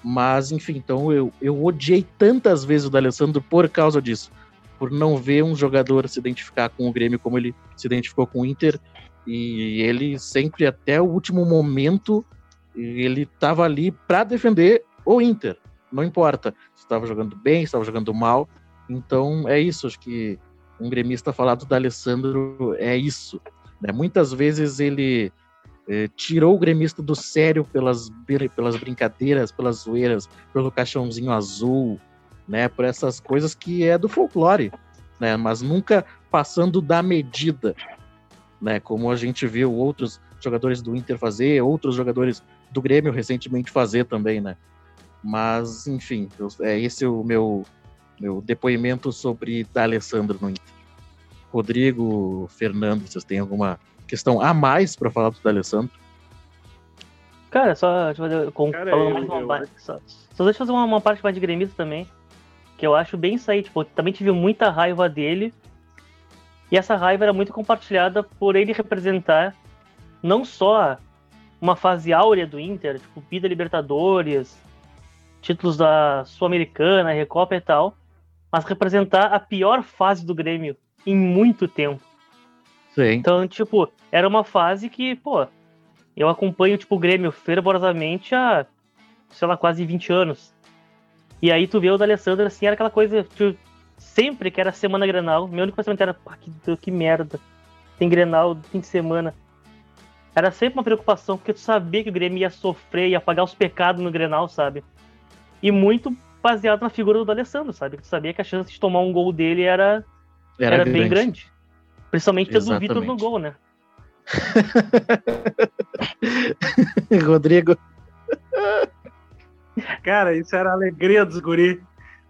Mas, enfim, então eu, eu odiei tantas vezes o D'Alessandro por causa disso. Por não ver um jogador se identificar com o Grêmio como ele se identificou com o Inter. E ele sempre, até o último momento, ele estava ali para defender o Inter. Não importa se estava jogando bem, se estava jogando mal. Então é isso, acho que um gremista falar do D'Alessandro é isso. Né? Muitas vezes ele é, tirou o gremista do sério pelas, pelas brincadeiras, pelas zoeiras, pelo caixãozinho azul, né, por essas coisas que é do folclore, né, mas nunca passando da medida, né, como a gente viu outros jogadores do Inter fazer, outros jogadores do Grêmio recentemente fazer também, né. Mas, enfim, eu, é esse o meu, meu depoimento sobre D'Alessandro no Inter. Rodrigo, Fernando, vocês têm alguma questão a mais para falar do D'Alessandro?
Cara, só deixa eu fazer, com, Cara, falando eu, mais uma eu, parte, só, só deixa eu fazer uma, uma, parte mais de gremista também, que eu acho bem isso aí, tipo, também tive muita raiva dele, e essa raiva era muito compartilhada por ele representar não só uma fase áurea do Inter, tipo, Vida Libertadores, títulos da Sul-Americana, Recopa e tal, mas representar a pior fase do Grêmio em muito tempo.
Sim.
Então, tipo, era uma fase que, pô, eu acompanho, tipo, o Grêmio fervorosamente há, sei lá, quase 20 anos. E aí tu vê o D'Alessandro, assim, era aquela coisa, tipo, sempre que era semana Grenal, meu único pensamento era, pá, que, que merda, tem Grenal fim de semana. Era sempre uma preocupação, porque tu sabia que o Grêmio ia sofrer, ia pagar os pecados no Grenal, sabe? E muito baseado na figura do D'Alessandro, sabe? Tu sabia que a chance de tomar um gol dele era, era, era grande. bem grande. Principalmente do Vitor no gol, né?
Rodrigo.
Cara, isso era a alegria dos guri.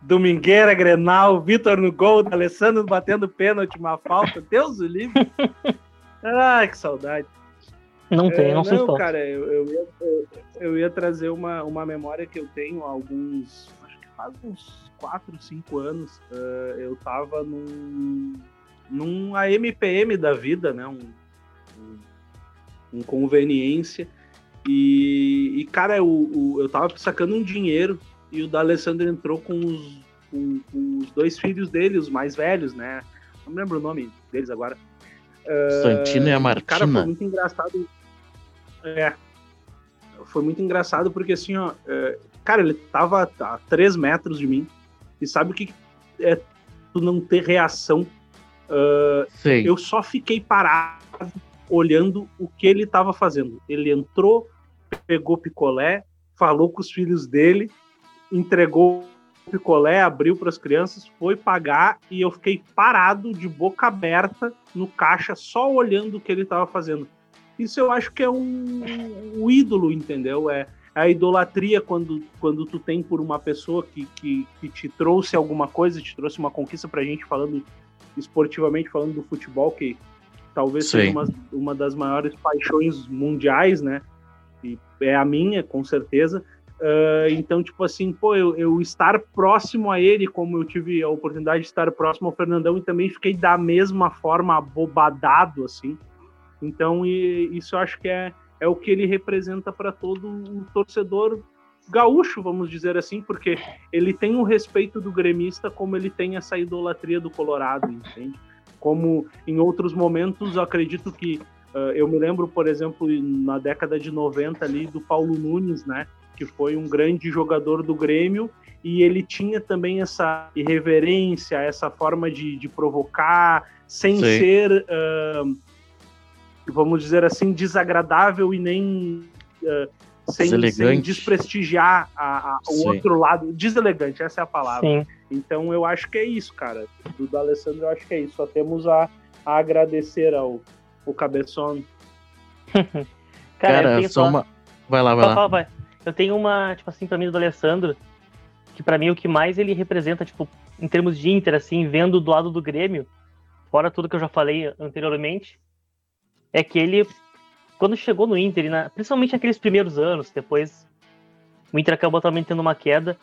Domingueira, Grenal, Vitor no gol, Alessandro batendo pênalti, uma falta. Deus o livre. Ai, que saudade.
Não tem, é, não, sei
Não, cara, eu, eu, ia, eu, eu, ia trazer uma, uma memória que eu tenho há alguns. Acho que faz uns 4, 5 anos. Uh, eu tava num num AMPM da vida, né? Um, um, um conveniência. E, e cara, eu, eu tava sacando um dinheiro e o D'Alessandro entrou com os, com, com, os dois filhos dele, os mais velhos, né? Não me lembro o nome deles agora.
Santino uh, e a Martina.
Cara, foi muito engraçado. É. Foi muito engraçado porque assim, ó. É, cara, ele tava a 3 metros de mim. E sabe o que é tu não ter reação Uh, eu só fiquei parado olhando o que ele estava fazendo. Ele entrou, pegou picolé, falou com os filhos dele, entregou o picolé, abriu para as crianças, foi pagar e eu fiquei parado de boca aberta no caixa só olhando o que ele estava fazendo. Isso eu acho que é um, um ídolo, entendeu? É, a idolatria quando, quando tu tem por uma pessoa que, que, que te trouxe alguma coisa, te trouxe uma conquista pra gente, falando esportivamente, falando do futebol, que talvez Sim. seja uma, uma das maiores paixões mundiais, né? E é a minha, com certeza. Uh, então, tipo assim, pô, eu, eu, estar próximo a ele, como eu tive a oportunidade de estar próximo ao Fernandão, e também fiquei da mesma forma abobadado, assim. Então, isso eu acho que é, é o que ele representa para todo o torcedor gaúcho, vamos dizer assim, porque ele tem o respeito do gremista como ele tem essa idolatria do Colorado, entende? Como em outros momentos, acredito que uh, eu me lembro, por exemplo, na década de 90 ali do Paulo Nunes, né, que foi um grande jogador do Grêmio e ele tinha também essa irreverência, essa forma de, de provocar, sem Sim. ser uh, vamos dizer assim, desagradável e nem uh, sem, sem, desprestigiar a, a, o outro lado. Deselegante, essa é a palavra. Sim. Então eu acho que é isso, cara. Do, do Alessandro eu acho que é isso. Só temos a, a agradecer ao o Cabeção.
cara, cara só uma. Vai lá, vai lá.
vai. Eu tenho uma, tipo assim, pra mim do Alessandro, que para mim o que mais ele representa, tipo, em termos de Inter, assim, vendo do lado do Grêmio, fora tudo que eu já falei anteriormente, é que ele, quando chegou no Inter, na, principalmente naqueles primeiros anos, depois o Inter acabou também tendo uma queda,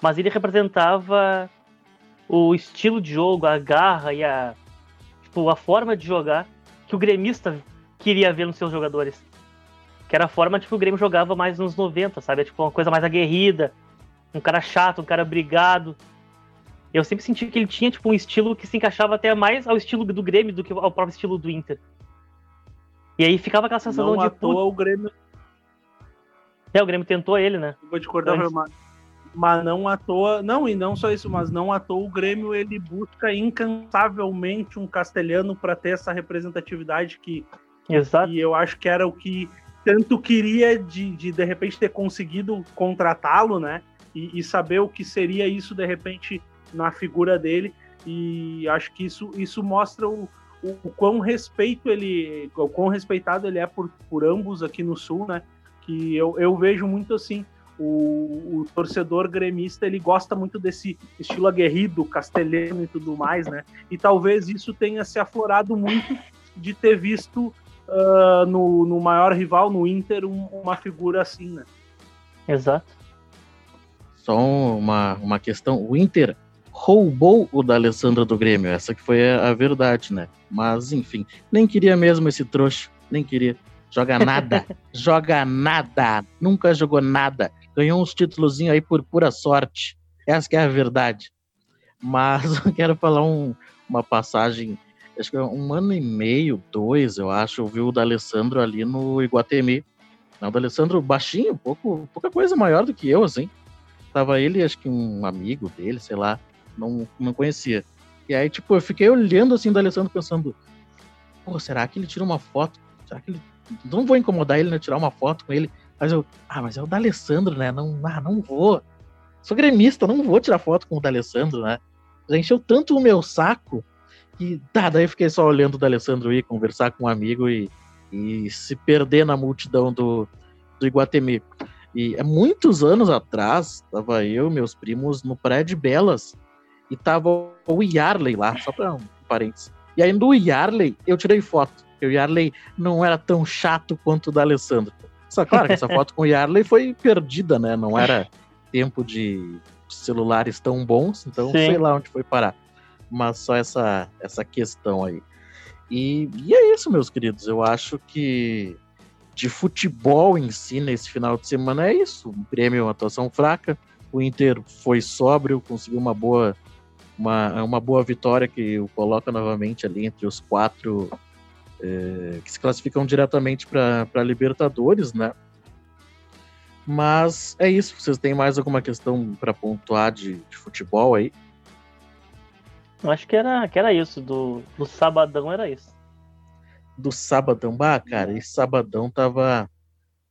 mas ele representava o estilo de jogo, a garra e a, tipo, a forma de jogar que o gremista queria ver nos seus jogadores. Que era a forma tipo, o Grêmio jogava mais nos 90, sabe? Tipo, uma coisa mais aguerrida, um cara chato, um cara brigado. Eu sempre senti que ele tinha tipo, um estilo que se encaixava até mais ao estilo do Grêmio do que ao próprio estilo do Inter. E aí ficava aquela sensação
não
de.
À toa o Grêmio.
É, o Grêmio tentou ele, né?
vou te cortar, mas, mas não à toa. Não, e não só isso, mas não à toa o Grêmio ele busca incansavelmente um castelhano para ter essa representatividade que.
Exato.
E eu acho que era o que tanto queria de, de, de repente ter conseguido contratá-lo, né? E, e, saber o que seria isso de repente na figura dele. E acho que isso, isso mostra o, o, o quão respeito ele, o quão respeitado ele é por, por ambos aqui no Sul, né? Que eu, eu vejo muito assim, o, o, torcedor gremista ele gosta muito desse estilo aguerrido, castelhano e tudo mais, né? E talvez isso tenha se aflorado muito de ter visto uh, no, no maior rival, no Inter, um, uma figura assim, né?
Exato.
Só uma, uma questão, o Inter roubou o da Alessandra do Grêmio. Essa que foi a, verdade, né? Mas, enfim, nem queria mesmo esse trouxa. Nem queria. Joga nada. joga nada. Nunca jogou nada. Ganhou uns títulos aí por pura sorte. Essa que é a verdade. Mas eu quero falar um, uma passagem. Acho que é um ano e meio, dois, eu acho. Eu vi o da Alessandro ali no Iguatemi. Não, o da Alessandro baixinho, pouco, pouca coisa maior do que eu, assim. Tava ele, acho que um amigo dele, sei lá não, não conhecia. E aí, tipo, eu fiquei olhando assim do Alessandro pensando, pô, será que ele tira uma foto? Será que ele. Não vou incomodar ele, né? Tirar uma foto com ele. Mas eu, ah, mas é o da Alessandro, né? Não, ah, não vou. Sou gremista, não vou tirar foto com o da Alessandro, né? Já encheu tanto o meu saco que tá, daí eu fiquei só olhando o da Alessandro ir conversar com um amigo e, e se perder na multidão do, do Iguatemi. E é muitos anos atrás, tava eu meus primos no Praia de Belas, e tava o Yarley lá, só pra um parênteses. E aí no Yarley eu tirei foto. O Yarley não era tão chato quanto o da Alessandro. Só claro que essa foto com o Yarley foi perdida, né? Não era tempo de celulares tão bons, então Sim. sei lá onde foi parar. Mas só essa, essa questão aí. E, e é isso, meus queridos. Eu acho que de futebol em si nesse final de semana é isso. Um prêmio, uma atuação fraca. O Inter foi sóbrio, conseguiu uma boa uma, é uma boa vitória que o coloca novamente ali entre os quatro é, que se classificam diretamente para Libertadores, né? Mas é isso. Vocês têm mais alguma questão para pontuar de, de, futebol aí?
Acho que era, que era isso. Do, do sabadão era isso.
do sabadão. Bah, cara, esse sabadão tava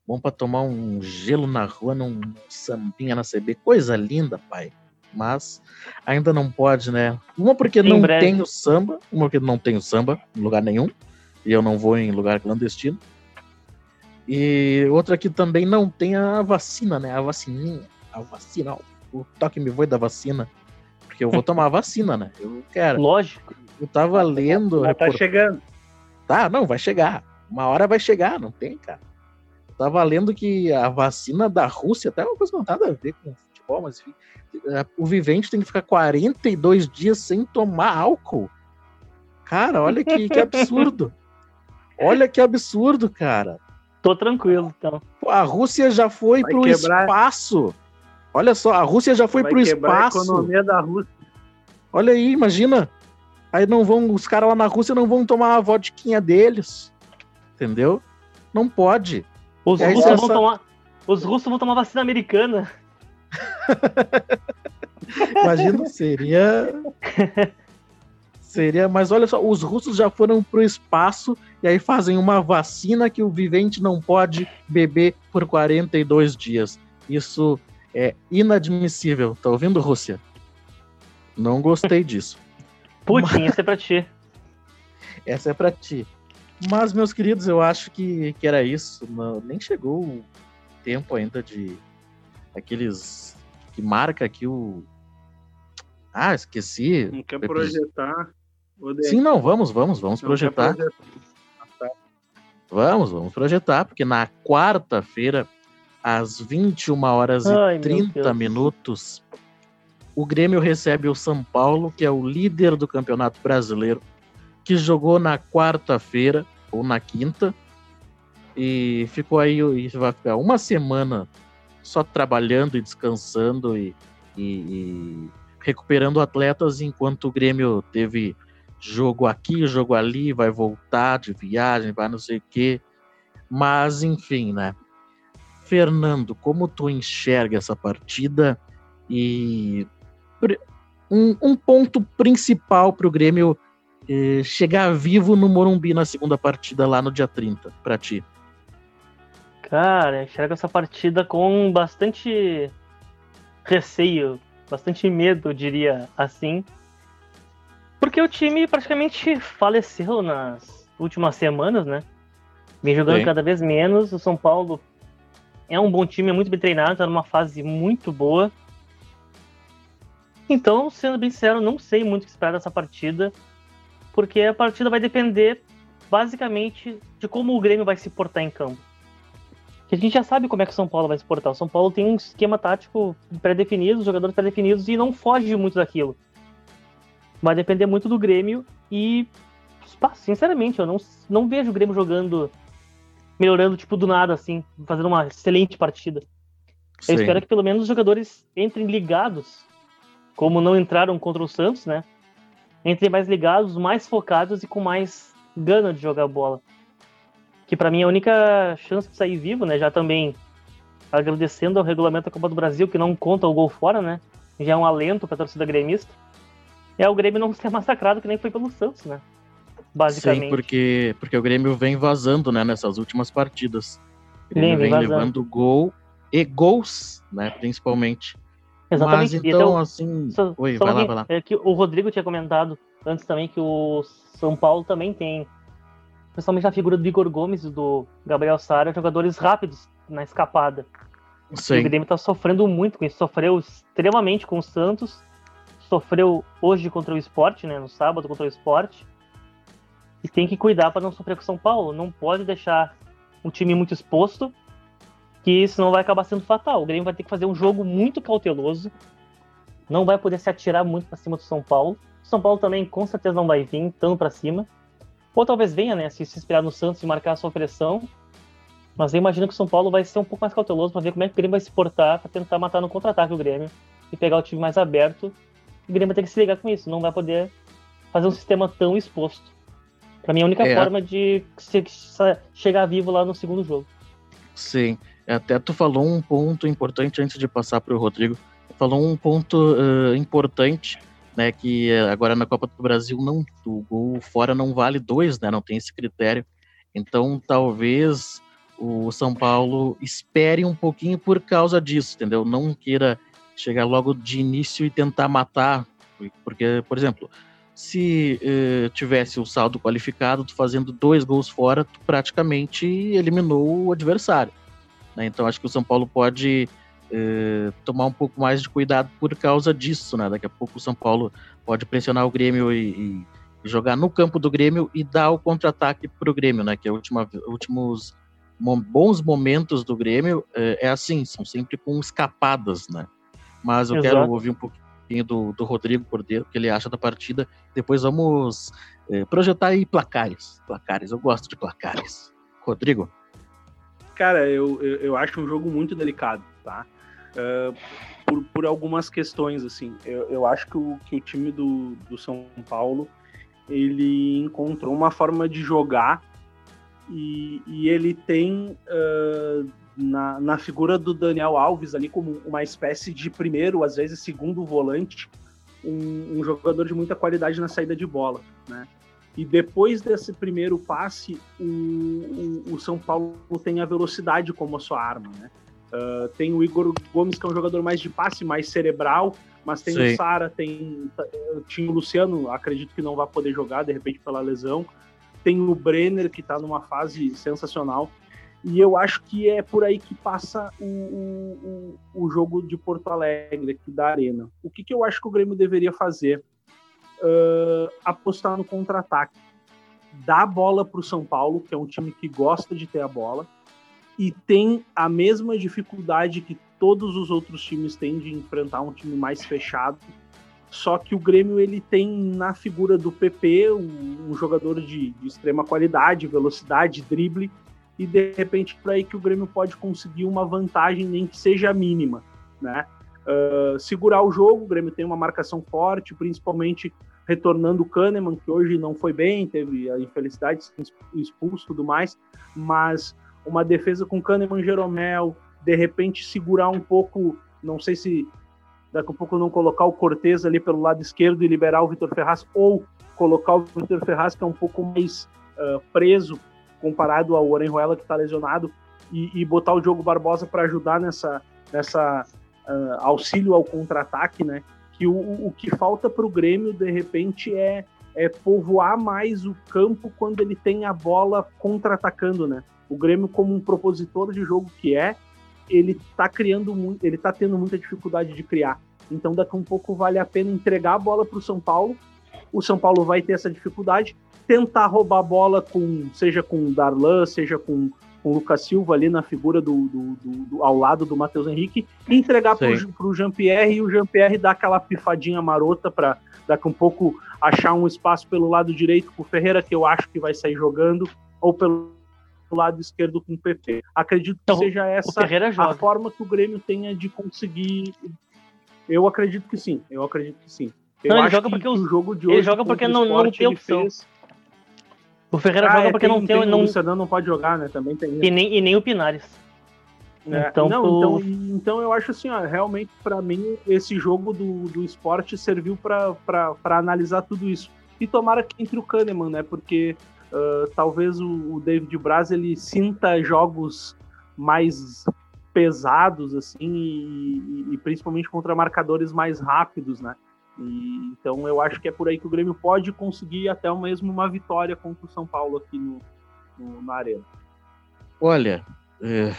bom para tomar um gelo na rua, num sambinha na CB. Coisa linda, pai. Mas ainda não pode, né? Uma porque
Em
não
breve.
tem o samba, uma porque não tem o samba em lugar nenhum. E eu não vou em lugar clandestino. E outra que também não tem a vacina, né? A vacininha. A vacina, o toque me foi da vacina. Porque eu vou tomar a vacina, né? Eu quero.
Lógico.
Eu tava lendo.
Já tá chegando.
Tá, não, vai chegar. Uma hora vai chegar, não tem, cara. Eu tava lendo que a vacina da Rússia, até uma coisa não nada a ver com futebol, mas enfim, é, o vivente tem que ficar 42 dias sem tomar álcool. Cara, olha que, que absurdo. Olha que absurdo, cara.
Tô tranquilo, então.
A Rússia já foi
Vai
pro
quebrar-
espaço. Olha só, a Rússia já foi
Vai
pro
quebrar a
espaço.
economia da Rússia.
Olha aí, imagina. Aí não vão, os caras lá na Rússia não vão tomar a vodquinha deles. Entendeu? Não pode.
Os russos
só-
tomar. Os russos vão tomar vacina americana.
Imagina, seria. Seria, mas olha só, os russos já foram pro espaço e aí fazem uma vacina que o vivente não pode beber por 42 dias. Isso é inadmissível. Tá ouvindo, Rússia? Não gostei disso.
Putin, esse é pra ti.
Essa é pra ti. Mas, meus queridos, eu acho que, que era isso. Não- nem chegou o tempo ainda de aqueles que marca aqui o. Ah, esqueci.
Não quer projetar. Odeio.
Sim, não, vamos, vamos, vamos
Não
projetar. Vamos, vamos projetar, porque na quarta-feira, às 21 horas
Ai,
e
meu
30
Deus.
minutos, o Grêmio recebe o São Paulo, que é o líder do Campeonato Brasileiro, que jogou na quarta-feira ou na quinta e ficou aí e vai ficar uma semana só trabalhando e descansando e, e- e recuperando atletas, enquanto o Grêmio teve jogo aqui, jogo ali, vai voltar de viagem, vai não sei o quê. Mas, enfim, né? Fernando, como tu enxerga essa partida e um, um ponto principal para o Grêmio eh, chegar vivo no Morumbi na segunda partida lá no dia 30, para ti?
Cara, enxergo essa partida com bastante receio, bastante medo, eu diria assim. Porque o time praticamente faleceu nas últimas semanas, né? Vem jogando
Sim.
cada vez menos. O São Paulo é um bom time, é muito bem treinado, tá numa fase muito boa. Então, sendo bem sincero, não sei muito o que esperar dessa partida, porque a partida vai depender basicamente de como o Grêmio vai se portar em campo. A gente já sabe como é que o São Paulo vai se portar. O São Paulo tem um esquema tático pré-definido, os jogadores pré-definidos e não foge muito daquilo. Vai depender muito do Grêmio e, sinceramente, eu não, não vejo o Grêmio jogando, melhorando tipo do nada assim, fazendo uma excelente partida. Eu
Sim.
espero que pelo menos os jogadores entrem ligados, como não entraram contra o Santos, né? Entrem mais ligados, mais focados e com mais gana de jogar bola. Que pra mim é a única chance de sair vivo, né? Já também agradecendo ao regulamento da Copa do Brasil, que não conta o gol fora, né? Já é um alento pra torcida gremista. É o Grêmio não ser massacrado que nem foi pelo Santos, né? Basicamente.
Sim, porque, porque o Grêmio vem vazando, né, nessas últimas partidas. O
Vem,
Grêmio
vem
levando gol e gols, né, principalmente.
Exatamente.
Mas então,
o-
assim...
Só,
Oi,
só
vai lá, vai lá.
É que o Rodrigo tinha comentado antes também que o São Paulo também tem, principalmente a figura do Igor Gomes e do Gabriel Sara, jogadores rápidos na escapada. E o
Sim,
Grêmio tá sofrendo muito com isso. Sofreu extremamente com o Santos, sofreu hoje contra o Sport, né? No sábado contra o Sport. E tem que cuidar para não sofrer com o São Paulo. Não pode deixar um time muito exposto, que senão vai acabar sendo fatal. O Grêmio vai ter que fazer um jogo muito cauteloso. Não vai poder se atirar muito para cima do São Paulo. O São Paulo também com certeza não vai vir tanto para cima. Ou talvez venha, né? Se se inspirar no Santos e marcar a sua pressão. Mas eu imagino que o São Paulo vai ser um pouco mais cauteloso para ver como é que o Grêmio vai se portar para tentar matar no contra-ataque o Grêmio e pegar o time mais aberto. O Grêmio vai ter que se ligar com isso, não vai poder fazer um sistema tão exposto. Para mim, a única
É.
forma de chegar vivo lá no segundo jogo.
sim. Até tu falou um ponto importante antes de passar para o Rodrigo. Falou um ponto eh, importante, né, que eh, agora na Copa do Brasil não, o gol fora não vale dois, né, não tem esse critério. Então, talvez o São Paulo espere um pouquinho por causa disso, entendeu? Não queira chegar logo de início e tentar matar, porque, por exemplo, se eh, tivesse o saldo qualificado, tu fazendo dois gols fora, tu praticamente eliminou o adversário. Né? Então acho que o São Paulo pode eh, tomar um pouco mais de cuidado por causa disso, né? Daqui a pouco o São Paulo pode pressionar o Grêmio e, e jogar no campo do Grêmio e dar o contra-ataque para o Grêmio, né? Que é última, últimos bons momentos do Grêmio é, é, assim, são sempre com escapadas, né? Mas eu Exato. quero ouvir um pouquinho do, do Rodrigo Cordeiro, o que ele acha da partida. Depois vamos é, projetar aí placares. Placares, eu gosto de placares. Rodrigo?
Cara, eu, eu, eu acho um jogo muito delicado, tá? Uh, por, por algumas questões, assim. Eu, eu acho que o, que o time do, do São Paulo ele encontrou uma forma de jogar e, e ele tem uh, na, na figura do Daniel Alves ali como uma espécie de primeiro, às vezes segundo volante, um, um jogador de muita qualidade na saída de bola, né? E depois desse primeiro passe, o, o, o, São Paulo tem a velocidade como a sua arma, né? Uh, tem o Igor Gomes, que é um jogador mais de passe, mais cerebral, mas tem Sim. o Sara, tem tinha o Luciano, acredito que não vai poder jogar, de repente pela lesão tem o Brenner, que está numa fase sensacional. E eu acho que é por aí que passa o, o, o jogo de Porto Alegre, aqui da Arena. O que, que eu acho que o Grêmio deveria fazer? Uh, apostar no contra-ataque. Dar a bola para o São Paulo, que é um time que gosta de ter a bola, e tem a mesma dificuldade que todos os outros times têm de enfrentar um time mais fechado só que o Grêmio ele tem na figura do PP um, jogador de, de, extrema qualidade, velocidade, drible, e de repente por aí que o Grêmio pode conseguir uma vantagem, nem que seja mínima, né? Uh, segurar o jogo, o Grêmio tem uma marcação forte, principalmente retornando o Kahneman, que hoje não foi bem, teve a infelicidade expulso e tudo mais, mas uma defesa com Kahneman Jeromel, de repente segurar um pouco, não sei se daqui a pouco não colocar o Cortez ali pelo lado esquerdo e liberar o Vitor Ferraz, ou colocar o Vitor Ferraz, que é um pouco mais uh, preso comparado ao Orenjuela, que está lesionado, e, e, botar o Diogo Barbosa para ajudar nessa, nessa uh, auxílio ao contra-ataque, né? Que o, o que falta para o Grêmio, de repente, é, é povoar mais o campo quando ele tem a bola contra-atacando, né? O Grêmio, como um propositor de jogo que é, ele tá criando muito, ele tá tendo muita dificuldade de criar. Então daqui a um pouco vale a pena entregar a bola para o São Paulo. O São Paulo vai ter essa dificuldade, tentar roubar a bola com, seja com o Darlan, seja com, com o Lucas Silva ali na figura do, do, do, do ao lado do Matheus Henrique, e entregar para o Jean-Pierre e o Jean-Pierre dar aquela pifadinha marota para daqui a um pouco achar um espaço pelo lado direito com o Ferreira, que eu acho que vai sair jogando, ou pelo lado esquerdo com o PP. Acredito que então, seja essa a forma que o Grêmio tenha de conseguir. Eu acredito que sim. Eu acredito que sim. Eu
não, ele joga porque o jogo de hoje. Ele joga porque não, não tem opção. Fez... O Ferreira ah, joga é, porque tem, não tem. tem não... O
Luciano não pode jogar, né? Também tem.
E nem, e nem o Pinares.
É, então, não, então, então eu acho assim, ó, realmente para mim esse jogo do, do esporte serviu para analisar tudo isso. E tomara que entre o Kahneman, né? Porque Uh, talvez o, o, David Braz ele sinta jogos mais pesados assim e, e, principalmente contra marcadores mais rápidos, né? E, então eu acho que é por aí que o Grêmio pode conseguir até mesmo uma vitória contra o São Paulo aqui no, no na arena.
Olha, é...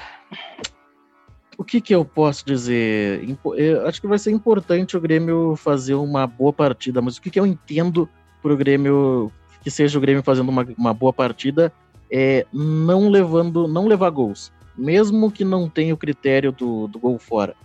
o que, que eu posso dizer? Eu acho que vai ser importante o Grêmio fazer uma boa partida, mas o que, que eu entendo para o Grêmio que seja o Grêmio fazendo uma, uma boa partida, é não levando, não levar gols, mesmo que não tenha o critério do, do gol fora.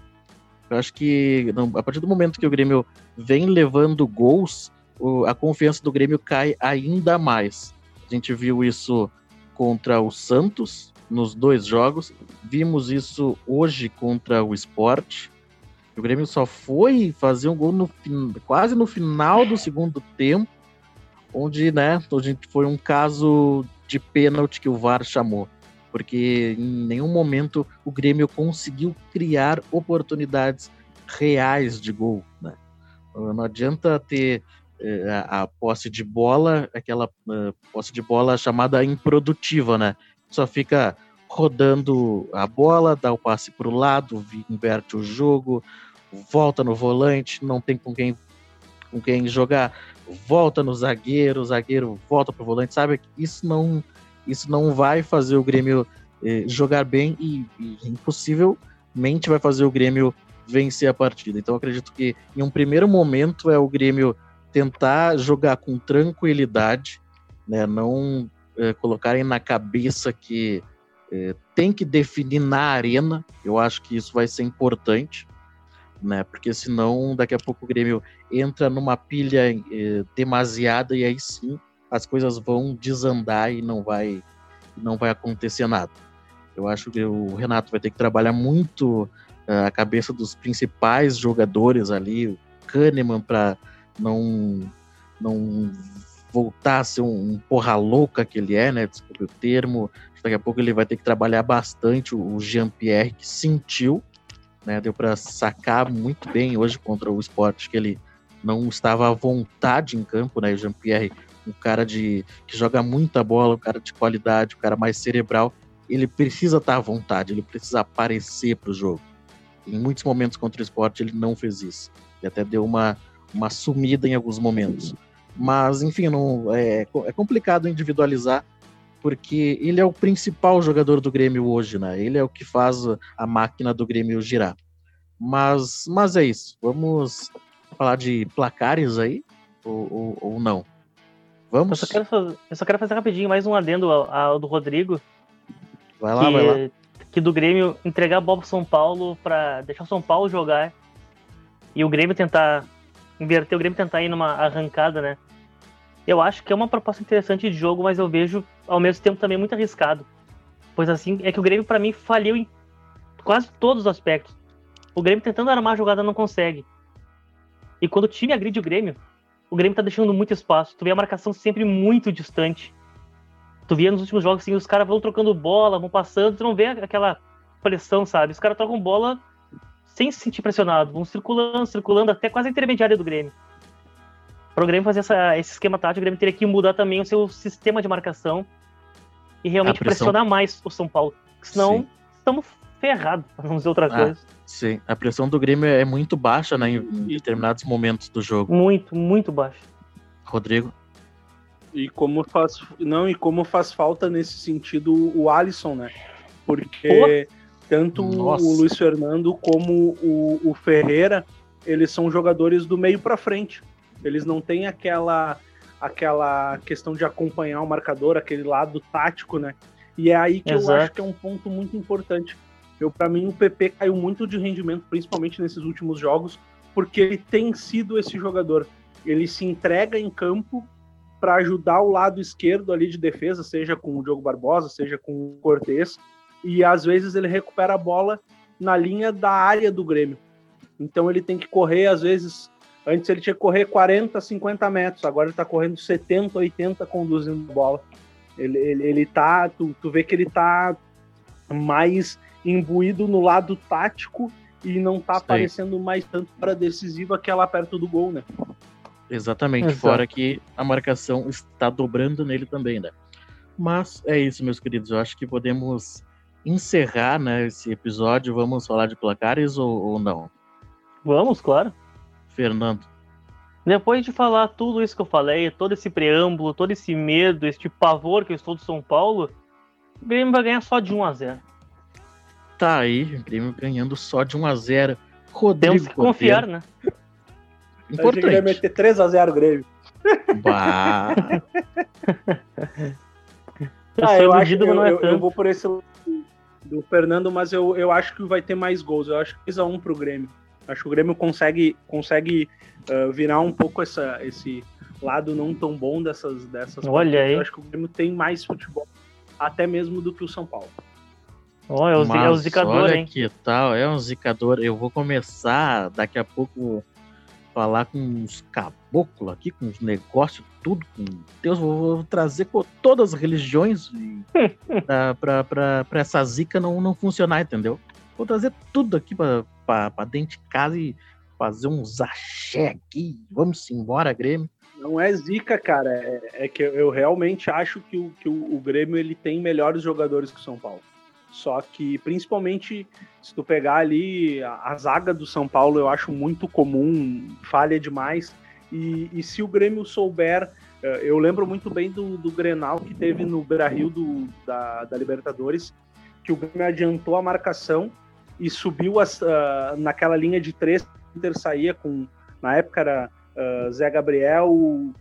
Eu acho que não, a partir do momento que o Grêmio vem levando gols, o, a confiança do Grêmio cai ainda mais. A gente viu isso contra o Santos nos dois jogos, vimos isso hoje contra o Sport. O Grêmio só foi fazer um gol no, quase no final do segundo tempo onde, né, onde foi um caso de pênalti que o VAR chamou, porque em nenhum momento o Grêmio conseguiu criar oportunidades reais de gol, né? Não adianta ter é, a, a, posse de bola, aquela uh, posse de bola chamada improdutiva, né? Só fica rodando a bola, dá o passe para o lado, inverte o jogo, volta no volante, não tem com quem, com quem jogar, volta no zagueiro, o zagueiro volta para o volante, sabe? Isso não, isso não vai fazer o Grêmio eh, jogar bem e, e impossivelmente vai fazer o Grêmio vencer a partida. Então acredito que em um primeiro momento é o Grêmio tentar jogar com tranquilidade, né? Não é, colocarem na cabeça que é, tem que definir na arena. Eu acho que isso vai ser importante, né? Porque senão daqui a pouco o Grêmio entra numa pilha é, demasiada e aí sim as coisas vão desandar e não vai não vai acontecer nada. Eu acho que o Renato vai ter que trabalhar muito uh, a cabeça dos principais jogadores ali, o Kahneman, para não, não voltar a ser um, um, porra louca que ele é, né? Desculpe o termo. Daqui a pouco ele vai ter que trabalhar bastante o Jean-Pierre, que sentiu, né? Deu para sacar muito bem hoje contra o esporte que ele não estava à vontade em campo, né? O Jean-Pierre, um cara de que joga muita bola, um cara de qualidade, um cara mais cerebral ele precisa estar à vontade, ele precisa aparecer para o jogo. Em muitos momentos contra o esporte ele não fez isso. Ele até deu uma, uma sumida em alguns momentos. Mas, enfim, não, é, é complicado individualizar, porque ele é o principal jogador do Grêmio hoje, né? Ele é o que faz a máquina do Grêmio girar. Mas, mas é isso. Vamos falar de placares aí? Ou, ou, ou não? Vamos?
Eu só, quero fazer, eu só quero fazer rapidinho mais um adendo ao, ao do Rodrigo.
Vai lá, que, vai lá.
Que do Grêmio entregar a bola pro São Paulo para deixar o São Paulo jogar e o Grêmio tentar inverter, o Grêmio tentar ir numa arrancada, né? Eu acho que é uma proposta interessante de jogo, mas eu vejo ao mesmo tempo também muito arriscado. Pois assim, é que o Grêmio para mim faliu em quase todos os aspectos. O Grêmio tentando armar a jogada não consegue. E quando o time agride o Grêmio, o Grêmio tá deixando muito espaço. Tu vê a marcação sempre muito distante. Tu via nos últimos jogos, assim, os caras vão trocando bola, vão passando, tu não vê aquela pressão, sabe? Os caras trocam bola sem se sentir pressionado, vão circulando, circulando até quase a intermediária do Grêmio. Para o Grêmio fazer essa, esse esquema tático, o Grêmio teria que mudar também o seu sistema de marcação e realmente pressionar mais o São Paulo. Senão, Sim. estamos ferrados, para não dizer outra ah, coisa.
Sim, a pressão do Grêmio é muito baixa né, em, em determinados momentos do jogo.
Muito, muito baixa.
Rodrigo?
E como faz não e como faz falta nesse sentido o Alisson, né? Porque Pô. tanto Nossa. o Luiz Fernando como o, o, Ferreira, eles são jogadores do meio para frente. Eles não têm aquela aquela questão de acompanhar o marcador, aquele lado tático, né? E é aí que Exato. eu acho que é um ponto muito importante. Eu para mim o PP caiu muito de rendimento, principalmente nesses últimos jogos, porque ele tem sido esse jogador. Ele se entrega em campo para ajudar o lado esquerdo ali de defesa, seja com o Diogo Barbosa, seja com o Cortez, e às vezes ele recupera a bola na linha da área do Grêmio. Então ele tem que correr, às vezes, antes ele tinha que correr 40, 50 metros, agora ele está correndo 70, 80 conduzindo a bola. Ele, ele, ele tá, tu, tu vê que ele tá mais imbuído no lado tático e não tá Sim. aparecendo mais tanto para decisiva que é lá perto do gol, né?
Exatamente, Exato. fora que a marcação está dobrando nele também, né? Mas é isso, meus queridos. Eu acho que podemos encerrar né, esse episódio. Vamos falar de placares ou, ou não?
Vamos, claro.
Fernando.
Depois de falar tudo isso que eu falei, todo esse preâmbulo, todo esse medo, este pavor que eu estou do São Paulo, o Grêmio vai ganhar só de 1 a 0
Tá aí, o Grêmio ganhando só de 1 a 0 Rodrigo
Temos que confiar, né?
Importante. Eu ia meter 3x0 o Grêmio.
Bah.
ah, eu, acho que eu, é eu, eu, vou por esse do Fernando, mas eu, eu acho que vai ter mais gols. Eu acho que 2x1 pro Grêmio. Acho que o Grêmio consegue, consegue uh, virar um pouco essa, esse lado não tão bom dessas, dessas
Olha partidas. aí.
Eu acho que o Grêmio tem mais futebol, até mesmo do que o São Paulo.
Oh, é, o, Mas, é o zicador,
olha
hein?
que tal, é um zicador. Eu vou começar daqui a pouco falar com uns caboclos aqui, com uns negócios, tudo com Deus. Vou, vou trazer com todas as religiões para essa zica não, não funcionar, entendeu? Vou trazer tudo aqui para dentro de casa e fazer uns axé aqui. Vamos embora, Grêmio.
Não é zica, cara. É, é que eu realmente acho que, o, que o, o, Grêmio ele tem melhores jogadores que o São Paulo. Só que, principalmente, se tu pegar ali a, a zaga do São Paulo, eu acho muito comum, falha demais. E, e se o Grêmio souber. Eh, eu lembro muito bem do, do Grenal que teve no Brasil do, da, da Libertadores, que o Grêmio adiantou a marcação e subiu as, uh, naquela linha de três. O Inter saía com. Na época era uh, Zé Gabriel,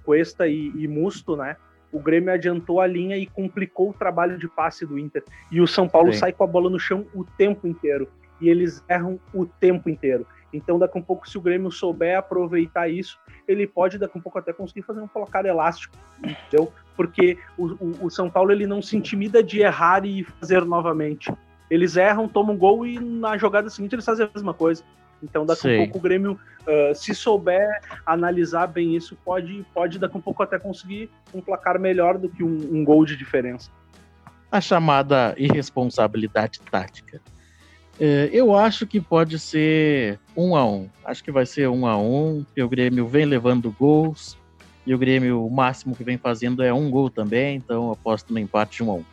Cuesta e, e Musto, né? O Grêmio adiantou a linha e complicou o trabalho de passe do Inter. E o São Paulo Sim. sai com a bola no chão o tempo inteiro. E eles erram o tempo inteiro. Então, daqui a um pouco, se o Grêmio souber aproveitar isso, ele pode, daqui a um pouco, até conseguir fazer um colocar elástico, entendeu? Porque o, o, o, São Paulo ele não se intimida de errar e fazer novamente. Eles erram, tomam um gol e na jogada seguinte eles fazem a mesma coisa. Então, daqui a um pouco o Grêmio, uh, se souber analisar bem isso, pode, pode daqui a um pouco até conseguir um placar melhor do que um, um gol de diferença.
A chamada irresponsabilidade tática. É, eu acho que pode ser um a um. Acho que vai ser um a um, porque o Grêmio vem levando gols e o Grêmio o máximo que vem fazendo é um gol também, então aposto no empate de um a um.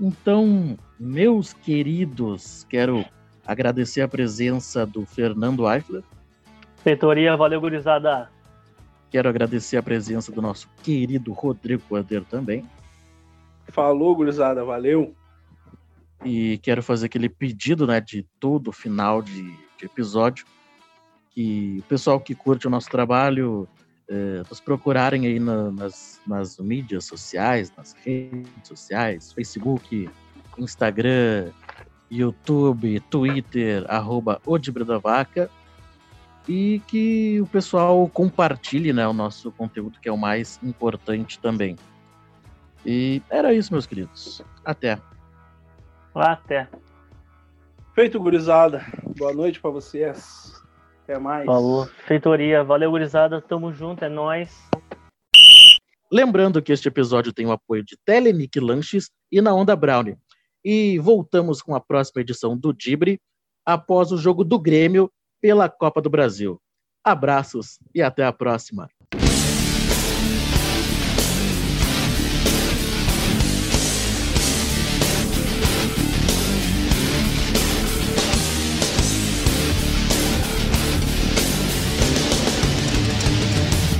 Então, meus queridos, quero Agradecer a presença do Fernando Eifler.
Feitoria, valeu, gurizada.
Quero agradecer a presença do nosso querido Rodrigo Cordeiro também.
Falou, gurizada, valeu.
E quero fazer aquele pedido, né, de todo final de, de episódio, que o pessoal que curte o nosso trabalho é, nos procurarem aí na, nas, nas mídias sociais, nas redes sociais, Facebook, Instagram, YouTube, Twitter, arroba da Vaca, e que o pessoal compartilhe né, o nosso conteúdo, que é o mais importante também. E era isso, meus queridos. Até.
Até.
Feito, gurizada. Boa noite para vocês. Até mais.
Falou. Feitoria. Valeu, gurizada. Tamo junto. É nóis.
Lembrando que este episódio tem o apoio de Telenic Lanches e na Onda Brownie. E voltamos com a próxima edição do Dibre após o jogo do Grêmio pela Copa do Brasil. Abraços e até a próxima.